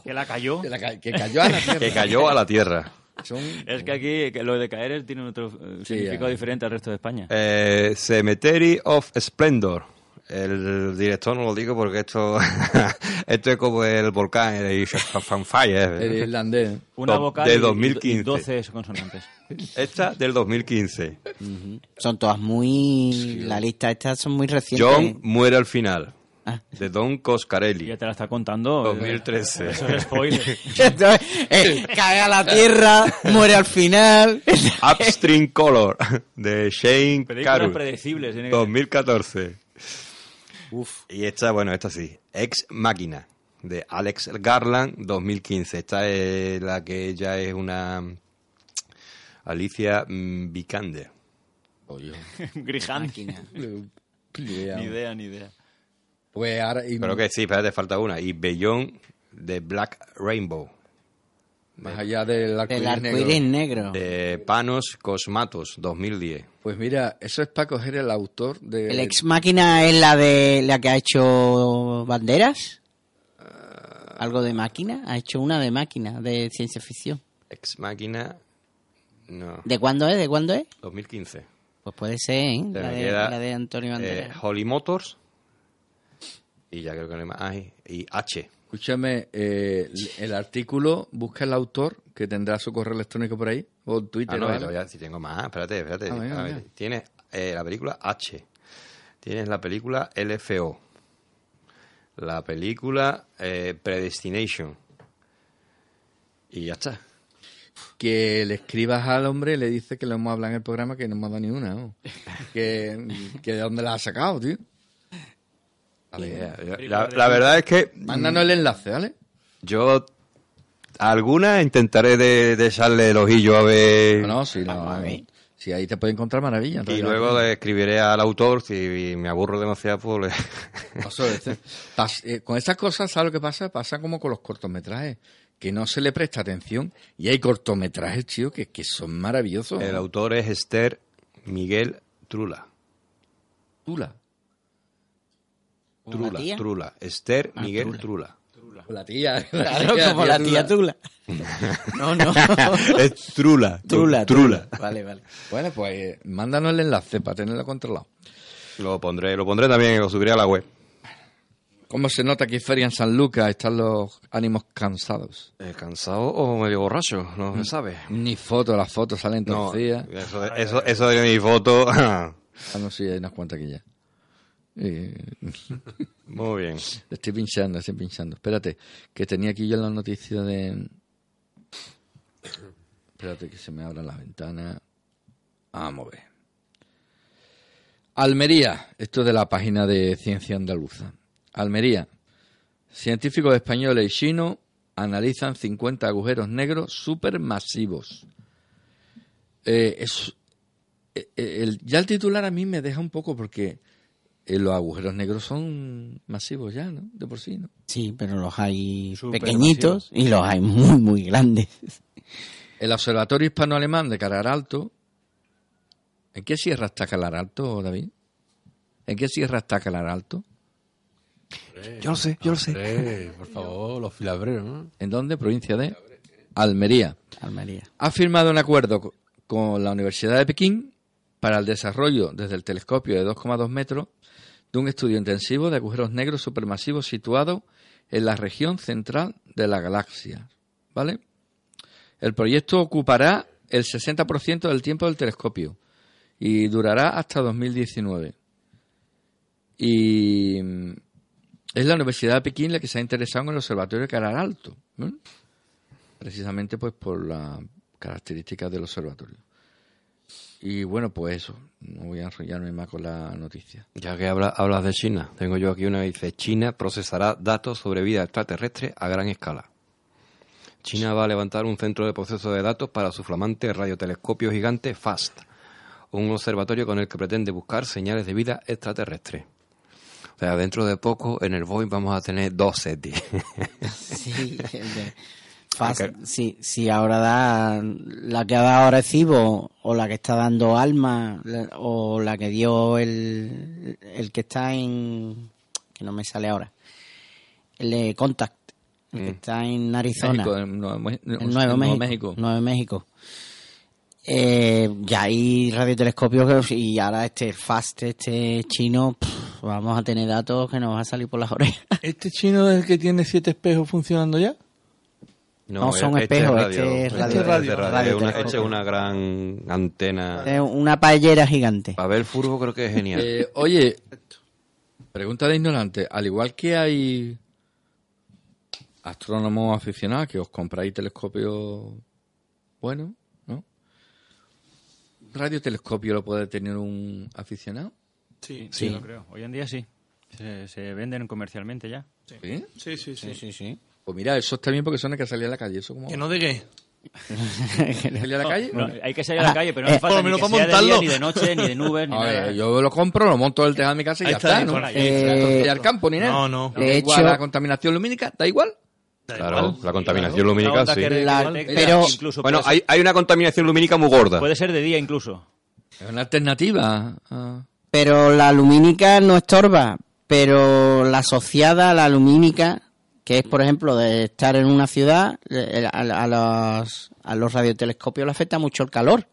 Que la cayó. que, la ca- que cayó a la tierra. Que cayó a la Tierra. Son- Es que aquí que lo de caer tiene otro eh, Sí, significado ya. diferente al resto de España. Eh, Cemetery of Splendor. El director no lo digo porque esto, esto es como el volcán el Fanfire. el irlandés. Una vocal de y- y 2015. 12 consonantes. Esta del 2015. Son todas muy. La lista estas son muy recientes. John muere al final. Ah. De Don Coscarelli. Ya te la está contando. eh, 2013. Eso es spoiler. Eh, cae a la tierra, muere al final. Upstream Color. De Shane Películas Carruth. predecibles. tiene que ser. 2014. Y esta, bueno, esta sí. Ex Máquina. De Alex Garland. 2015. Esta es la que ya es una. Alicia mm, Vikander. Oye, Griján. Máquina. Ni idea, ni idea. Pues ahora. y Pero que sí, espérate, falta una. Y Beyond de Black Rainbow. Más allá del arco El arcoíris negro. De Panos Cosmatos. 2010. Pues mira, eso es para coger el autor de. El ex máquina es la de la que ha hecho banderas. Algo de máquina. Ha hecho una de máquina, de ciencia ficción. Ex Máquina. No. ¿De cuándo es? ¿De cuándo es? 2015. Pues puede ser, ¿eh? Se La de, queda, la de Antonio eh, Banderas. Holly Motors. Y ya creo que no hay más. Ay, y H. Escúchame, eh, el artículo, busca el autor, que tendrá su correo electrónico por ahí, o Twitter. Ah, no, o y algo. todavía si tengo más. Espérate, espérate. Ah, A ver, tienes eh, la película H. Tienes la película LFO. La película eh, Predestination. Y ya está. Que le escribas al hombre y le dices que le hemos hablado en el programa que no hemos dado ni una. ¿no? que, que de dónde la has sacado, tío. A. Yo- La, la verdad es que Mándanos el enlace, ¿vale? yo alguna intentaré de, de echarle el ojillo a ver. No, no, si no. Si ahí te puede encontrar maravilla. y luego le escribiré al autor. Si me aburro demasiado, pues le- Paso, este, pas- eh, con estas cosas, ¿sabes lo que pasa? Pasa como con los cortometrajes, que no se le presta atención. Y hay cortometrajes, tío, que, que son maravillosos. el autor es Esther Miguel Trula. Tula. ¿Una Trula, tía? Trula. Esther Ah, Miguel Trula. Trula. La tía. Claro, como la tía Tula. No, no. es trula. Trula, Trula. Vale, vale. Bueno, pues eh, mándanos el enlace para tenerlo controlado. Lo pondré, lo pondré también, lo subiré a la web. ¿Cómo se nota que Feria en San Lucas están los ánimos cansados? Eh, ¿Cansado o medio borracho? No se sabe. Ni fotos, las fotos salen No, torcidas. eso, de- eso, eso de mi foto. Ah, no, sí, hay unas cuantas aquí ya. Muy bien. estoy pinchando, estoy pinchando. Espérate, que tenía aquí yo la noticia de... Espérate que se me abran las ventanas. Vamos a ver. Almería, esto es de la página de Ciencia Andaluza. Almería. Científicos españoles y chinos analizan 50 agujeros negros supermasivos. Eh, es, eh, eh, el- ya el titular a mí me deja un poco porque eh, los agujeros negros son masivos ya, ¿no? De por sí, ¿no? Sí, pero los hay pequeñitos y los hay muy, muy grandes. El Observatorio Hispano-Alemán de Calar Alto. ¿En qué sierra está Calar Alto, David? ¿En qué sierra está Calar Alto? Yo lo sé, yo lo sé. Por favor, los filabreros, ¿no? ¿En dónde? Provincia de Almería. Almería. Ha firmado un acuerdo co- con la Universidad de Pekín para el desarrollo desde el telescopio de 2,2 metros de un estudio intensivo de agujeros negros supermasivos situado en la región central de la galaxia. ¿Vale? El proyecto ocupará el 60% del tiempo del telescopio y durará hasta 2019. Y es la Universidad de Pekín la que se ha interesado en el Observatorio de Calar Alto. precisamente pues por las características del observatorio. Y bueno, pues eso, no voy a enrollarme más con la noticia. Ya que habla- hablas de China, tengo yo aquí una que dice, China procesará datos sobre vida extraterrestre a gran escala. China va a levantar un centro de proceso de datos para su flamante radiotelescopio gigante FAST, un observatorio con el que pretende buscar señales de vida extraterrestre. O sea, dentro de poco en el Boeing vamos a tener dos SETI. Sí, de Fast, Ok. sí, sí, ahora da la que ha dado Recibo o la que está dando Alma o la que dio el, el que está en que no me sale ahora el de Contact el que está en Arizona México, en Nuevo, en en Nuevo México, México. Nuevo México. Eh, ya hay radiotelescopios y ahora este FAST este chino pf, vamos a tener datos que nos van a salir por las orejas ¿Este chino es el que tiene siete espejos funcionando ya? No, son espejos, este es radio- radio- radio, radio una, este es una gran antena. Es una paellera gigante. Para ver el furbo creo que es genial. Eh, oye, pregunta de ignorante. Al igual que hay astrónomos aficionados que os compráis telescopios buenos, ¿no? ¿Radiotelescopio lo puede tener un aficionado? Sí. Sí, lo creo. Hoy en día sí. Se, se venden comercialmente ya. ¿Sí? Sí, sí, sí. Sí, sí. Pues mira, eso está bien porque son hay que salir a la calle. Eso como... ¿Que no de qué? ¿Salir a la calle? No, hay que salir a la calle, pero no hace falta ni que sea de día, ni de noche, ni de nubes, ni A ver, nada. yo lo compro, lo monto en el tejado de mi casa y Ahí ya está, está, ¿no? Eh, Y al campo ni nada. No, no. Da De igual hecho- la contaminación lumínica, da igual. Claro, la contaminación lumínica sí. La- pero- incluso Bueno, hay, hay una contaminación lumínica muy gorda. puede ser de día incluso. Es una alternativa. a- Pero la lumínica no estorba, pero la asociada a la lumínica, que es por ejemplo de estar en una ciudad, eh, a, a los, a los radiotelescopios le afecta mucho el calor.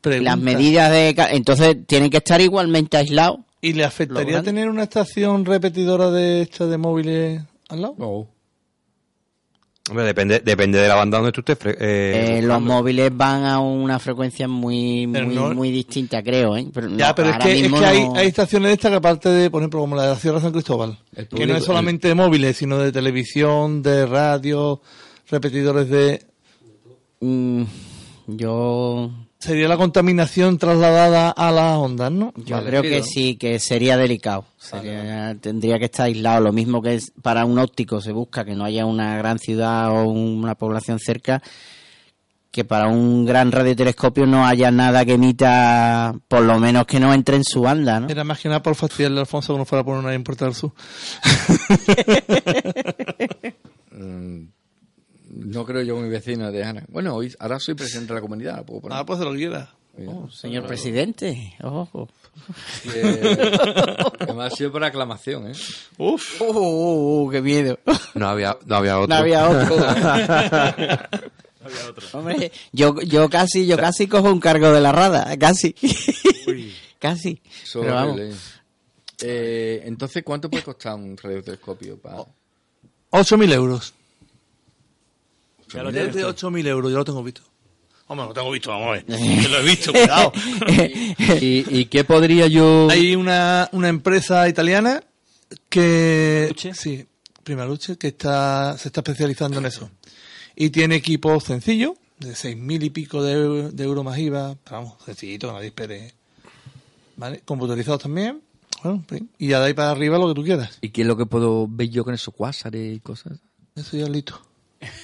Pregunta. Las medidas de... Entonces tienen que estar igualmente aislados. ¿Y le afectaría tener una estación repetidora de esta de móviles al lado? No. Hombre, depende, depende de la banda donde tú estés. eh, Eh, los móviles van a una frecuencia muy muy, no- muy distinta, creo. ¿eh? Pero Ya, no, pero es que, es que hay, no- hay estaciones estas que aparte de, por ejemplo, como la de la Sierra San Cristóbal, que no es solamente de móviles, sino de televisión, de radio, repetidores de... Mm, yo Sería la contaminación trasladada a las ondas, ¿no? yo Vale, creo que sí, que sería delicado. Sería- Tendría que estar aislado. Lo mismo que es para un óptico se busca que no haya una gran ciudad o una población cerca, que para un gran radiotelescopio no haya nada que emita, por lo menos que no entre en su banda, ¿no? Era más que nada por fastidiarle a Alfonso que no fuera a poner una del Sur. Mm, No creo yo mi vecino de Ana. Bueno, hoy, ahora soy presidente de la comunidad, puedo poner. Ah, pues se lo quiera. Oh, señor presidente, ojo. Eh, además ha sido por aclamación, ¿eh? Uf. Uh, uh, uh, qué miedo. No había, no había otro. No había otro. Hombre, yo, yo casi, yo casi cojo un cargo de la rada, casi. casi. Eso Pero vamos. Eh, entonces, ¿cuánto puede costar un radiotelescopio? Pa... 8.000 euros. Ya lo Desde tienes. 8.000 euros, yo lo tengo visto. Hombre, lo tengo visto, vamos a ver. Que lo he visto, cuidado. ¿Y, y qué podría yo...? Hay una, una empresa italiana que... Luce. Sí, Prima Luce, que está, se está especializando en eso. Y tiene equipos sencillos, de 6.000 y pico de, de euros más IVA, pero vamos, sencillito, que nadie espere. ¿Vale? Computarizados también. Bueno, y ya de ahí para arriba lo que tú quieras. ¿Y qué es lo que puedo ver yo con esos cuásares y cosas? Eso ya es listo.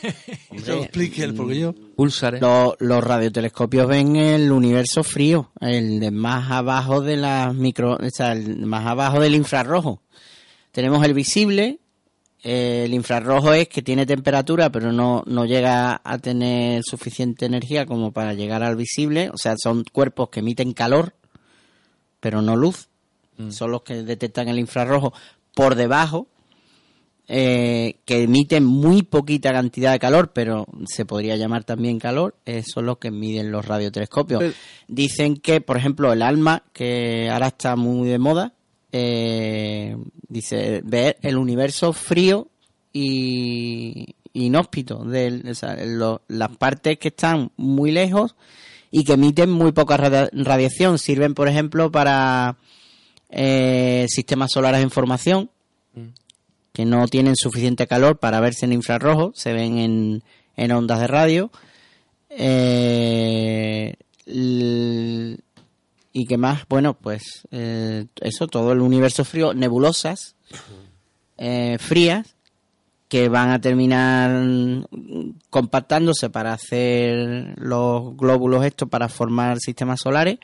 Explique él, porque yo... Pulsares. Los, los radiotelescopios ven el universo frío, el de más abajo de las micro, o sea, el más abajo del infrarrojo. Tenemos el visible, eh, el infrarrojo es que tiene temperatura, pero no, no llega a tener suficiente energía como para llegar al visible. O sea, son cuerpos que emiten calor, pero no luz. Son los que detectan el infrarrojo por debajo eh, que emiten muy poquita cantidad de calor, pero se podría llamar también calor, eh, son los que miden los radiotelescopios. Dicen que, por ejemplo, el ALMA, que ahora está muy de moda, eh, dice ver el universo frío y inhóspito, del, o sea, lo- las partes que están muy lejos y que emiten muy poca radia- radiación. Sirven, por ejemplo, para eh, sistemas solares en formación, que no tienen suficiente calor para verse en infrarrojo, se ven en, en ondas de radio. Eh, y qué más, bueno, pues eh, eso, todo el universo frío, nebulosas eh, frías que van a terminar compactándose para hacer los glóbulos estos para formar sistemas solares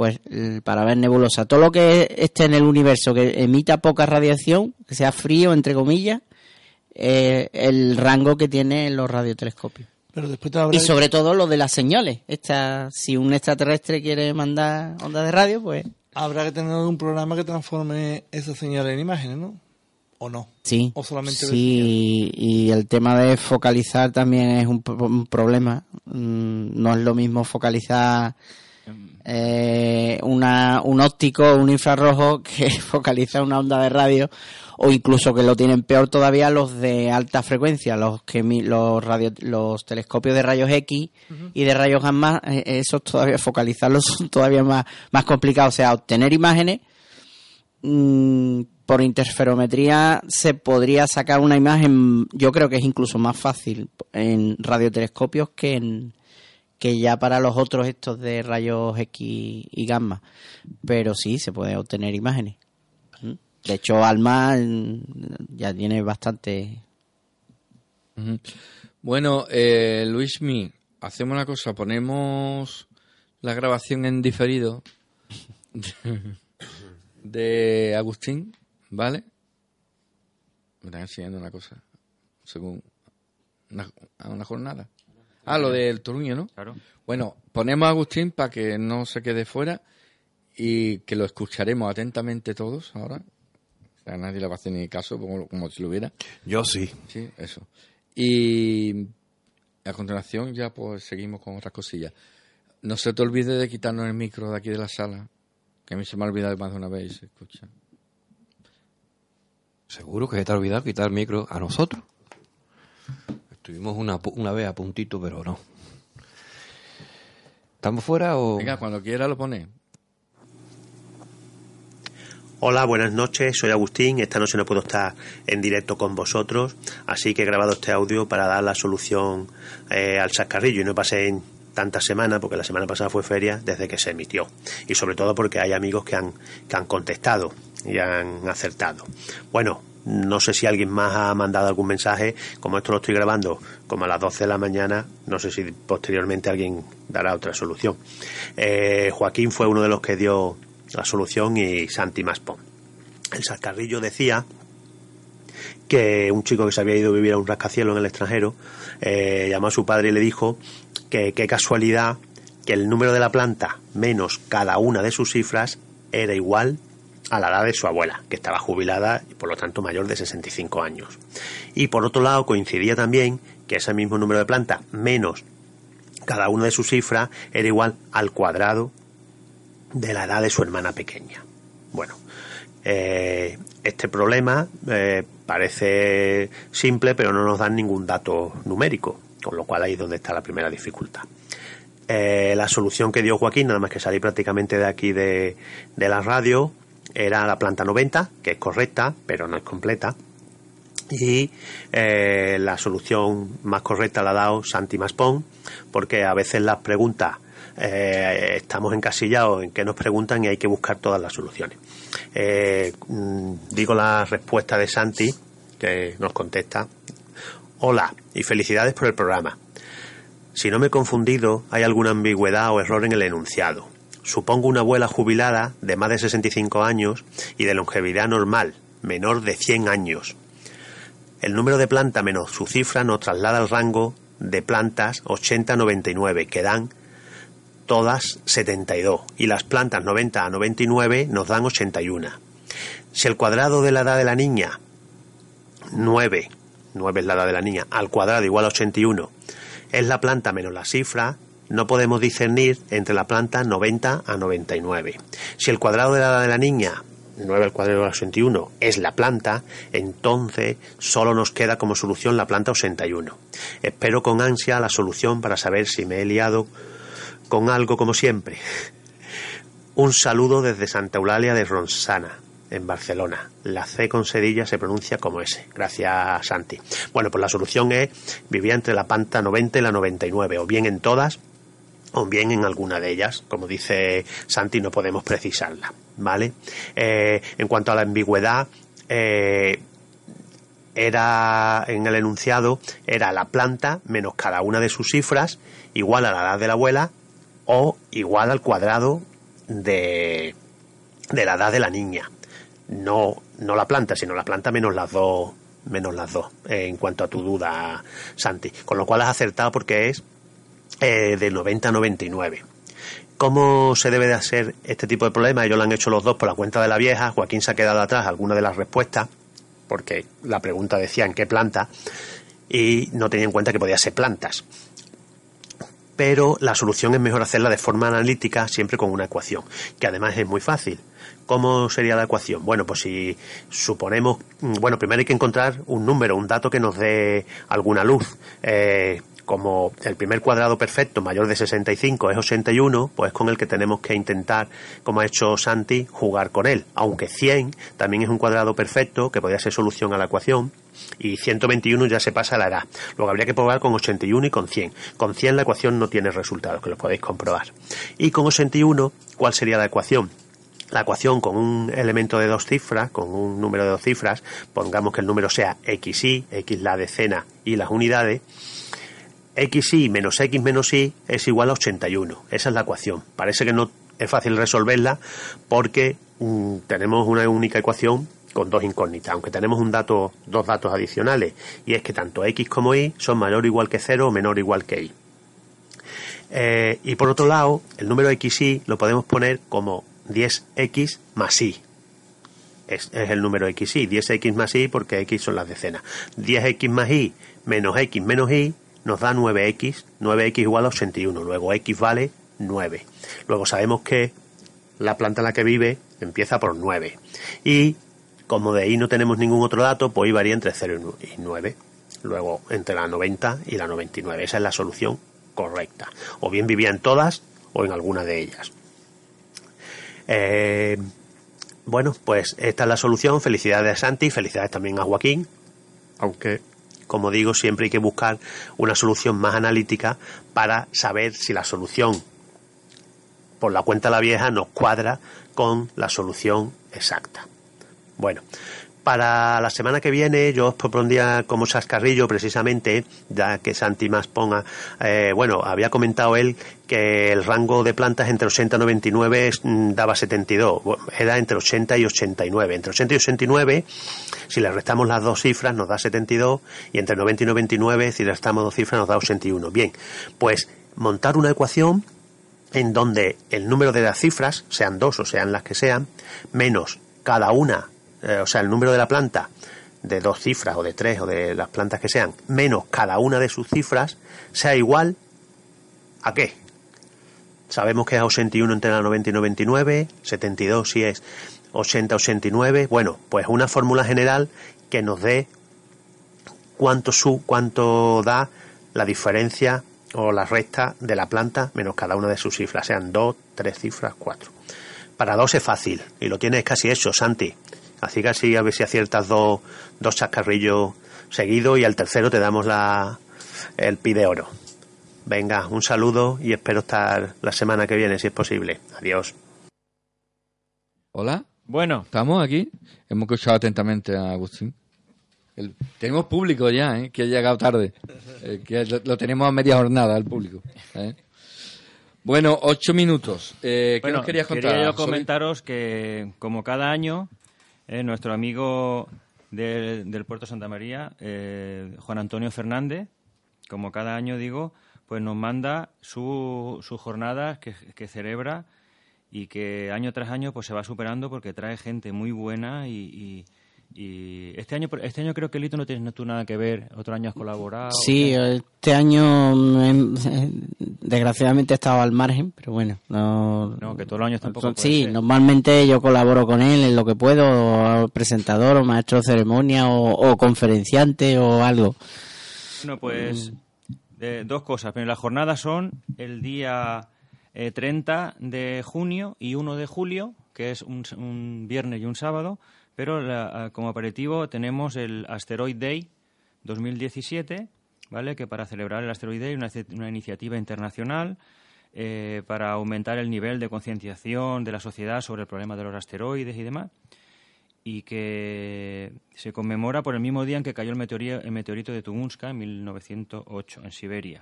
pues para ver nebulosa. Todo lo que esté en el universo que emita poca radiación, que sea frío, entre comillas, eh, el rango que tienen los radiotelescopios. Pero después te habrá... Y sobre todo lo de las señales. Esta, si un extraterrestre quiere mandar ondas de radio, pues Habrá que tener un programa que transforme esas señales en imágenes, ¿no? ¿O no? sí. O solamente Sí, y el tema de focalizar también es un problema. Mm, No es lo mismo focalizar eh, una, un óptico, un infrarrojo, que focalizar una onda de radio, o incluso que lo tienen peor todavía los de alta frecuencia, los que los radio, los telescopios de rayos X y de rayos gamma, eh, esos todavía focalizarlos son todavía más, más complicados. O sea, obtener imágenes mm, por interferometría se podría sacar una imagen, yo creo que es incluso más fácil en radiotelescopios que en que ya para los otros estos de rayos X y gamma. Pero sí, se puede obtener imágenes. ¿Mm? De hecho, Alma mm, ya tiene bastante... Bueno, eh, Luismi, hacemos una cosa, ponemos la grabación en diferido de Agustín, ¿vale? Me están enseñando una cosa, según una, a una jornada. Ah, lo del Toruño, ¿no? Claro. Bueno, ponemos a Agustín para que no se quede fuera y que lo escucharemos atentamente todos ahora. O sea, nadie le va a hacer ni caso, como, como si lo hubiera. Yo sí. Sí, eso. Y a continuación ya pues seguimos con otras cosillas. No se te olvide de quitarnos el micro de aquí de la sala, que a mí se me ha olvidado más de una vez y se escucha. Seguro que se te ha olvidado quitar el micro a nosotros. Estuvimos una, pu- una vez a puntito, pero no. ¿Estamos fuera o...? Venga, cuando quiera lo pone. Hola, buenas noches, soy Agustín. Esta noche no puedo estar en directo con vosotros, así que he grabado este audio para dar la solución eh, al chascarrillo y no pasé en tantas semanas, porque la semana pasada fue feria desde que se emitió. Y sobre todo porque hay amigos que han, que han contestado y han acertado. Bueno, no sé si alguien más ha mandado algún mensaje, como esto lo estoy grabando como a las 12 de la mañana, no sé si posteriormente alguien dará otra solución. Eh, Joaquín fue uno de los que dio la solución y Santi Maspón. El Sascarrillo decía que un chico que se había ido a vivir a un rascacielos en el extranjero eh, llamó a su padre y le dijo que qué casualidad que el número de la planta menos cada una de sus cifras era igual a la edad de su abuela, que estaba jubilada y por lo tanto mayor de 65 años. Y por otro lado coincidía también que ese mismo número de plantas menos cada una de sus cifras era igual al cuadrado de la edad de su hermana pequeña. Bueno, eh, este problema eh, parece simple, pero no nos dan ningún dato numérico, con lo cual ahí es donde está la primera dificultad. Eh, la solución que dio Joaquín, nada más que salir prácticamente de aquí de, de la radio, era la planta 90, que es correcta, pero no es completa. Y eh, la solución más correcta la ha dado Santi Maspón, porque a veces las preguntas eh, estamos encasillados en que nos preguntan y hay que buscar todas las soluciones. Eh, mm, digo la respuesta de Santi, que nos contesta. Hola y felicidades por el programa. Si no me he confundido, hay alguna ambigüedad o error en el enunciado. Supongo una abuela jubilada de más de 65 años y de longevidad normal, menor de 100 años. El número de planta menos su cifra nos traslada al rango de plantas 80-99, que dan todas 72, y las plantas 90 a 99 nos dan 81. Si el cuadrado de la edad de la niña, 9, 9 es la edad de la niña, al cuadrado igual a 81, es la planta menos la cifra, no podemos discernir entre la planta 90 a 99. Si el cuadrado de la edad de la niña 9 al cuadrado de 81 es la planta, entonces solo nos queda como solución la planta 81. Espero con ansia la solución para saber si me he liado con algo como siempre. Un saludo desde Santa Eulalia de Ronsana, en Barcelona. La C con sedilla se pronuncia como S. Gracias, Santi. Bueno, pues la solución es vivir entre la planta 90 y la 99, o bien en todas, o bien en alguna de ellas. Como dice Santi, no podemos precisarla. ¿Vale? Eh, en cuanto a la ambigüedad, eh, era en el enunciado era la planta menos cada una de sus cifras igual a la edad de la abuela o igual al cuadrado de, de la edad de la niña. No, no la planta, sino la planta menos las dos menos las dos, eh, en cuanto a tu duda, Santi. Con lo cual has acertado porque es eh, de 90 a 99. ¿Cómo se debe de hacer este tipo de problemas? Ellos lo han hecho los dos por la cuenta de la vieja. Joaquín se ha quedado atrás alguna de las respuestas, porque la pregunta decía en qué planta, y no tenía en cuenta que podía ser plantas. Pero la solución es mejor hacerla de forma analítica, siempre con una ecuación, que además es muy fácil. ¿Cómo sería la ecuación? Bueno, pues si suponemos, bueno, primero hay que encontrar un número, un dato que nos dé alguna luz. Eh, como el primer cuadrado perfecto mayor de 65 es 81, pues con el que tenemos que intentar, como ha hecho Santi, jugar con él. Aunque 100 también es un cuadrado perfecto que podría ser solución a la ecuación y 121 ya se pasa a la edad. Luego habría que probar con 81 y con 100. Con 100 la ecuación no tiene resultados, que lo podéis comprobar. Y con 81, ¿cuál sería la ecuación? La ecuación con un elemento de dos cifras, con un número de dos cifras, pongamos que el número sea xy, x la decena y las unidades, xy menos x menos y es igual a 81. Esa es la ecuación. Parece que no es fácil resolverla porque mm, tenemos una única ecuación con dos incógnitas, aunque tenemos un dato, dos datos adicionales, y es que tanto x como y son mayor o igual que 0 o menor o igual que y. Eh, y por otro lado, el número xy lo podemos poner como 10x más y. Es, es el número xy, 10x más y porque x son las decenas. 10x más y menos x menos y nos da 9x, 9x igual a 81, luego x vale 9. Luego sabemos que la planta en la que vive empieza por 9. Y como de ahí no tenemos ningún otro dato, pues ahí varía entre 0 y 9. Luego entre la 90 y la 99. Esa es la solución correcta. O bien vivía en todas o en alguna de ellas. Eh, bueno, pues esta es la solución. Felicidades a Santi, felicidades también a Joaquín. Aunque como digo, siempre hay que buscar una solución más analítica para saber si la solución por la cuenta de la vieja nos cuadra con la solución exacta. Bueno, para la semana que viene yo os propondría como chascarrillo precisamente, ya que Santi más ponga, eh, bueno, había comentado él que el rango de plantas entre 80 y 99 mm, daba 72, era entre 80 y 89. Entre 80 y 89, si le restamos las dos cifras nos da 72 y entre 90 y 99, si le restamos dos cifras nos da 81. Bien, pues montar una ecuación en donde el número de las cifras, sean dos o sean las que sean, menos cada una, eh, o sea, el número de la planta de dos cifras o de tres o de las plantas que sean, menos cada una de sus cifras, sea igual a qué? Sabemos que es 81 entre la 90 y 99, 72 si es 80, 89. Bueno, pues una fórmula general que nos dé cuánto, su, cuánto da la diferencia o la resta de la planta menos cada una de sus cifras, sean dos, tres cifras, cuatro. Para dos es fácil y lo tienes casi hecho, Santi. Así que así a ver si aciertas dos, dos chascarrillos seguidos y al tercero te damos la, el pide oro. Venga, un saludo y espero estar la semana que viene si es posible. Adiós. Hola, Bueno, ¿estamos aquí? Hemos escuchado atentamente a Agustín. El- tenemos público ya, ¿eh? que ha llegado tarde. Eh, que lo, lo tenemos a media jornada, el público. ¿eh? Bueno, ocho minutos. Eh, ¿Qué bueno, nos querías contar? quería yo comentaros que, como cada año, eh, nuestro amigo del, Puerto Santa María, eh, Juan Antonio Fernández, como cada año digo, pues nos manda su- sus jornadas que, que celebra y que año tras año pues se va superando porque trae gente muy buena y- y este año este año creo que Lito no tienes tú nada que ver otro año has colaborado Sí, este año eh, desgraciadamente he estado al margen, pero bueno, no... no que todos los años tampoco Sí, ser. normalmente yo colaboro con él en lo que puedo, o presentador o maestro de ceremonia o, o conferenciante o algo. Bueno, pues eh, dos cosas. Pero las jornadas son el día eh, 30 de junio y 1 de julio, que es un, un viernes y un sábado. Pero la- ah, como aperitivo tenemos el Asteroid Day 2017, ¿vale? Que para celebrar el Asteroid Day, una, una iniciativa internacional eh, para aumentar el nivel de concienciación de la sociedad sobre el problema de los asteroides y demás y que se conmemora por el mismo día en que cayó el, meteori- el meteorito de Tunguska en 1908 en Siberia.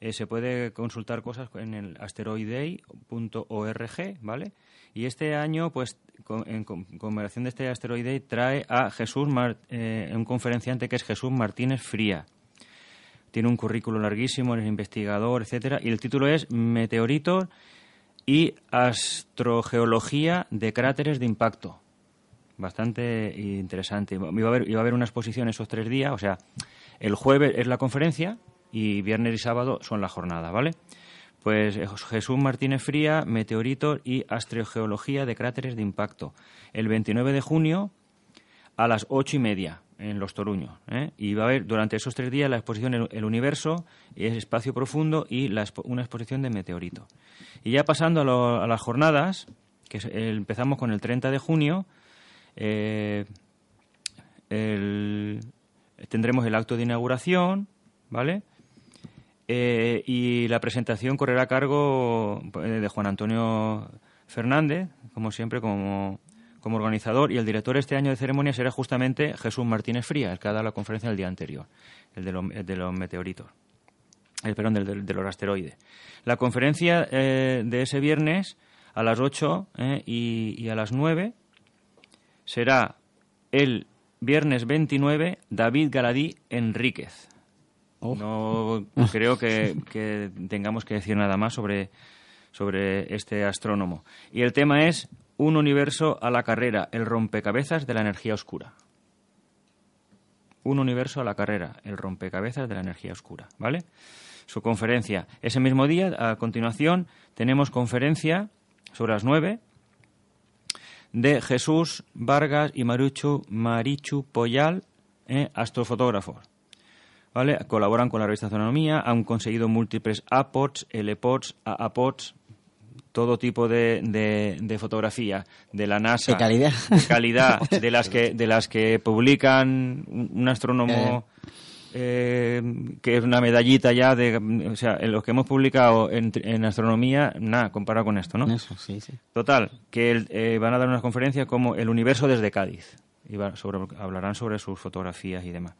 Eh, se puede consultar cosas en el asteroiday.org, ¿vale? Y este año, pues, en con- conmemoración de este Asteroid Day, trae a Jesús, Mar- eh, un conferenciante que es Jesús Martínez Fría. Tiene un currículo larguísimo, es investigador, etcétera, y el título es Meteoritos y astrogeología de cráteres de impacto bastante interesante. Iba a, haber, iba a haber una exposición esos tres días, o sea, el jueves es la conferencia y viernes y sábado son la jornada, ¿vale? Pues eh, Jesús Martínez Fría, Meteoritos y Astrogeología de Cráteres de Impacto. El 29 de junio a las ocho y media en Los Toruños. ¿eh? Y va a haber durante esos tres días la exposición El, el Universo, es Espacio Profundo y la una exposición de meteoritos. Y ya pasando a, lo- a las jornadas, que eh, empezamos con el 30 de junio, el- tendremos el acto de inauguración, ¿vale? Eh, y la presentación correrá a cargo eh, de Juan Antonio Fernández, como siempre, como, como organizador. Y el director este año de ceremonia será justamente Jesús Martínez Fría, el que ha dado la conferencia el día anterior, el de de los meteoritos. El, perdón, del, del- de los asteroides. La conferencia eh, de ese viernes a las 8 eh, y, y a las 9 será el viernes 29 David Galadí Enríquez. No creo que, tengamos que decir nada más sobre, sobre este astrónomo. Y el tema es Un universo a la carrera, el rompecabezas de la energía oscura. Un universo a la carrera, el rompecabezas de la energía oscura, ¿vale? Su conferencia. Ese mismo día, a continuación, tenemos conferencia sobre las 9 de Jesús Vargas y Maruchu, Marichu Poyal, eh, astrofotógrafos. ¿Vale? Colaboran con la revista Astronomía, han conseguido múltiples APOTS, LPOTS, AAPOTS, todo tipo de, de, de fotografía de la NASA. De calidad. De calidad, de las que, de las que publican un, astrónomo eh, que es una medallita ya de... O sea, en los que hemos publicado en, en astronomía, nada, comparado con esto, ¿no? Eso, sí, sí. Total, que el- eh, van a dar una conferencia como El universo desde Cádiz. Y va- sobre, hablarán sobre sus fotografías y demás.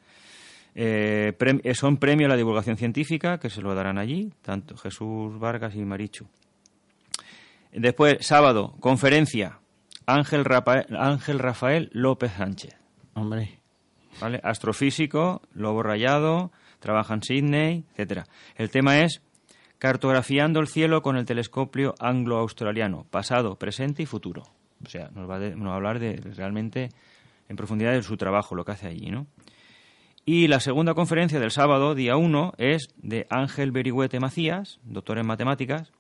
Eh, prem- eh, son premio a la divulgación científica, que se lo darán allí, tanto Jesús Vargas y Marichu. Después, sábado, conferencia, Ángel, Rafael, Ángel Rafael López Sánchez. Hombre, ¿vale? Astrofísico, lobo rayado, trabaja en Sydney, etcétera. El tema es cartografiando el cielo con el telescopio anglo-australiano, pasado, presente y futuro. O sea, nos va, de- nos va a hablar de realmente en profundidad de su trabajo, lo que hace allí, ¿no? Y la segunda conferencia del sábado, día 1, es de Ángel Berigüete Macías, doctor en matemáticas,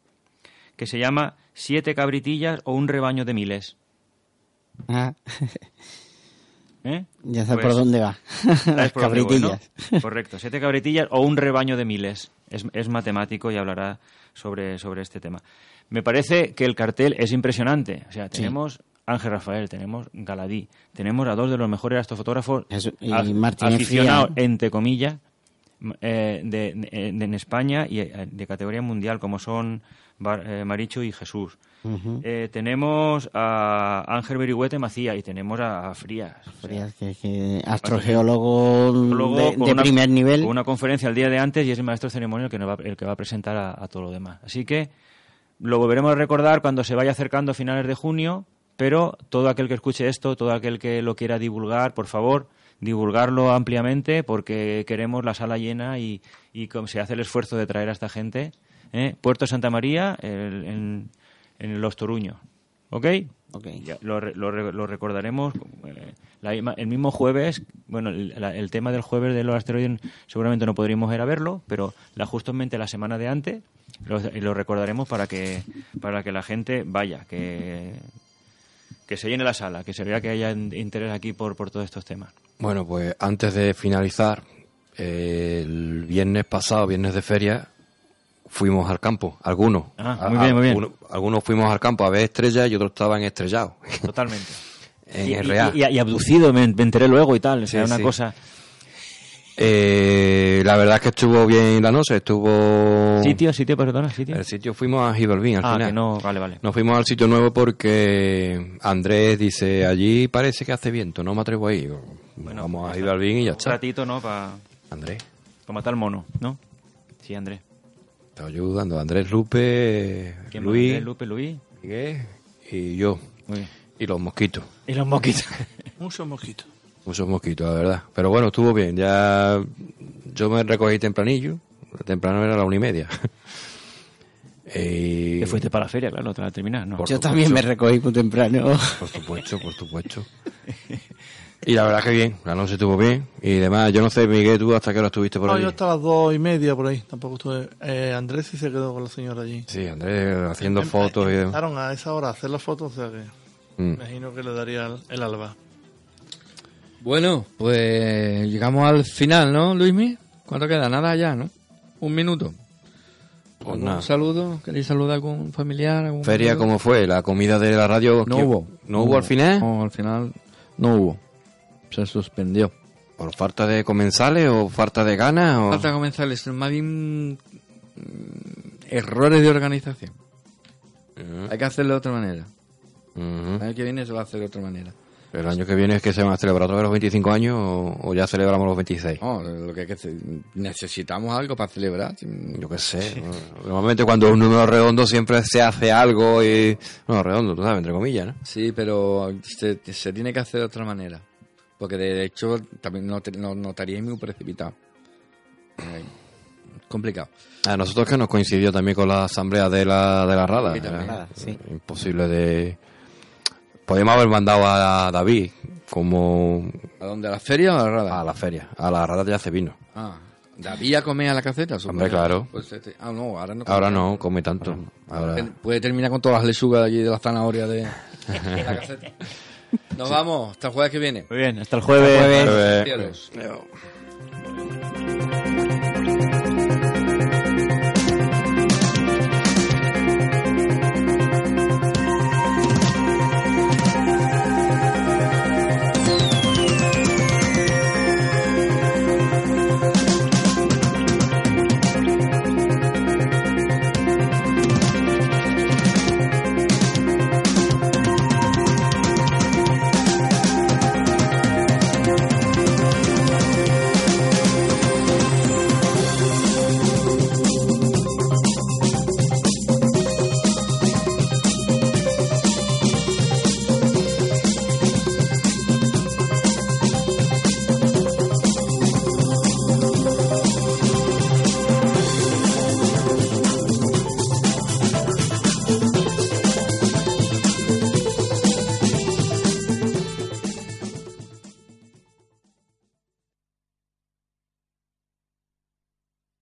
que se llama Siete cabritillas o un rebaño de miles. Ah, ¿Eh? ya sabes Pues, por dónde va. ¿sabes Las por dónde voy, no? cabritillas. Correcto, siete cabritillas o un rebaño de miles. Es, es matemático y hablará sobre, sobre este tema. Me parece que el cartel es impresionante. O sea, tenemos Ángel Rafael, tenemos Galadí, tenemos a dos de los mejores astrofotógrafos y aficionados, Fría. entre comillas, eh, de, de- de- en España y eh, de categoría mundial, como son Bar- eh, Maricho y Jesús. Eh, tenemos a Ángel Berigüete Macía y tenemos a, a Frías. O sea, Frías, que- que astrogeólogo de, con de una- primer nivel. con una conferencia el día de antes y es el maestro ceremonio el que, nos va, el que va a presentar a, a todo lo demás. Así que lo volveremos a recordar cuando se vaya acercando a finales de junio, pero todo aquel que escuche esto, todo aquel que lo quiera divulgar, por favor, divulgarlo ampliamente porque queremos la sala llena y, y se hace el esfuerzo de traer a esta gente. ¿eh? Puerto Santa María, el- en, en Los Toruños. ¿Ok? Ok. Ya, lo, lo lo recordaremos eh, la el mismo jueves. Bueno, el, la- el tema del jueves de los asteroides seguramente no podríamos ir a verlo, pero la, justamente la semana de antes lo, lo recordaremos para que para que la gente vaya, que, que se llene la sala, que se vea que haya in- interés aquí por, por todos estos temas. Bueno, pues antes de finalizar, eh, el viernes pasado, viernes de feria, fuimos al campo, algunos. Ah, muy bien, muy bien. Algunos, algunos fuimos al campo a ver estrellas y otros estaban estrellados Totalmente. en y, el y- real. y- y abducido, me, me enteré luego y tal. O sea, Sí, una sí. cosa. Eh, la verdad es que estuvo bien la noche, estuvo... Sitio, sitio, perdona, sitio. El sitio fuimos a Gibalbín al Ah, final. que no, vale, vale. Nos fuimos al sitio nuevo porque Andrés dice, allí parece que hace viento, no me atrevo a ir. Bueno, Vamos a ya Gibalbín y ya Un está. ratito, ¿no? Para Andrés, matar al mono, ¿no? Sí, Andrés. te ayudando. Andrés Lupe. Luis, Andrés, Lupe, Luis. Miguel y yo. Muy bien. Y los mosquitos. Y los mosquitos. Muchos mosquitos. Muchos mosquitos, la verdad. Pero bueno, estuvo bien. Ya yo me recogí tempranillo. Temprano era la una y media. Eh, Que fuiste para la feria, claro, tras terminar, ¿no? Por Yo supuesto. también me recogí muy temprano. Por supuesto, por supuesto. Y la verdad que bien, la noche estuvo bien. Y demás, yo no sé, Miguel, tú hasta qué hora estuviste por No, allí. yo hasta las dos y media por ahí. Tampoco estuve. Eh, Andrés sí se quedó con la señora allí. Sí, Andrés haciendo Em- fotos y demás. Empezaron a esa hora a hacer las fotos, o sea que Mm. me imagino que le daría el, el alba. Bueno, pues llegamos al final, ¿no, Luismi? ¿Cuánto queda? Nada ya, ¿no? Un minuto. Pues ¿Algún nada. saludo? ¿Queréis saludar a algún familiar? algún Feria? ¿cómo fue? ¿La comida de la radio? No ¿qué- hubo. ¿No hubo al final? No, al final no hubo. Se suspendió. ¿Por falta de comensales o falta de ganas? O... Falta comenzar, es más bien mm, errores de organización. Hay que hacerlo de otra manera. El año que viene se va a hacer de otra manera. El año que viene es que se van a celebrar otra vez los 25 años o, o ya celebramos los 26. No, lo que hay que hacer- necesitamos algo para celebrar. Yo qué sé. ¿no? Normalmente cuando un número redondo siempre se hace algo y... No, redondo, tú sabes, entre comillas, ¿no? Sí, pero se, se tiene que hacer de otra manera. Porque de hecho también no, no, notaríais muy precipitado. Eh, complicado. A nosotros que nos coincidió también con la asamblea de la, de la Rada. Sí, también. Era Sí. Imposible de... Podríamos haber mandado a David como ¿A dónde? ¿A la feria o a la rada? a la feria. A la Rada ya hace vino. Ah, ¿David a comer a la caseta? supongo? Hombre, claro. Pues este- ah, no, ahora no. Ahora come no, tanto. come tanto. Ahora... Puede terminar con todas las lechugas de allí de la zanahoria de, de la caseta. Nos vamos, hasta el jueves que viene. Muy bien, hasta el jueves. Jueves. Cielos.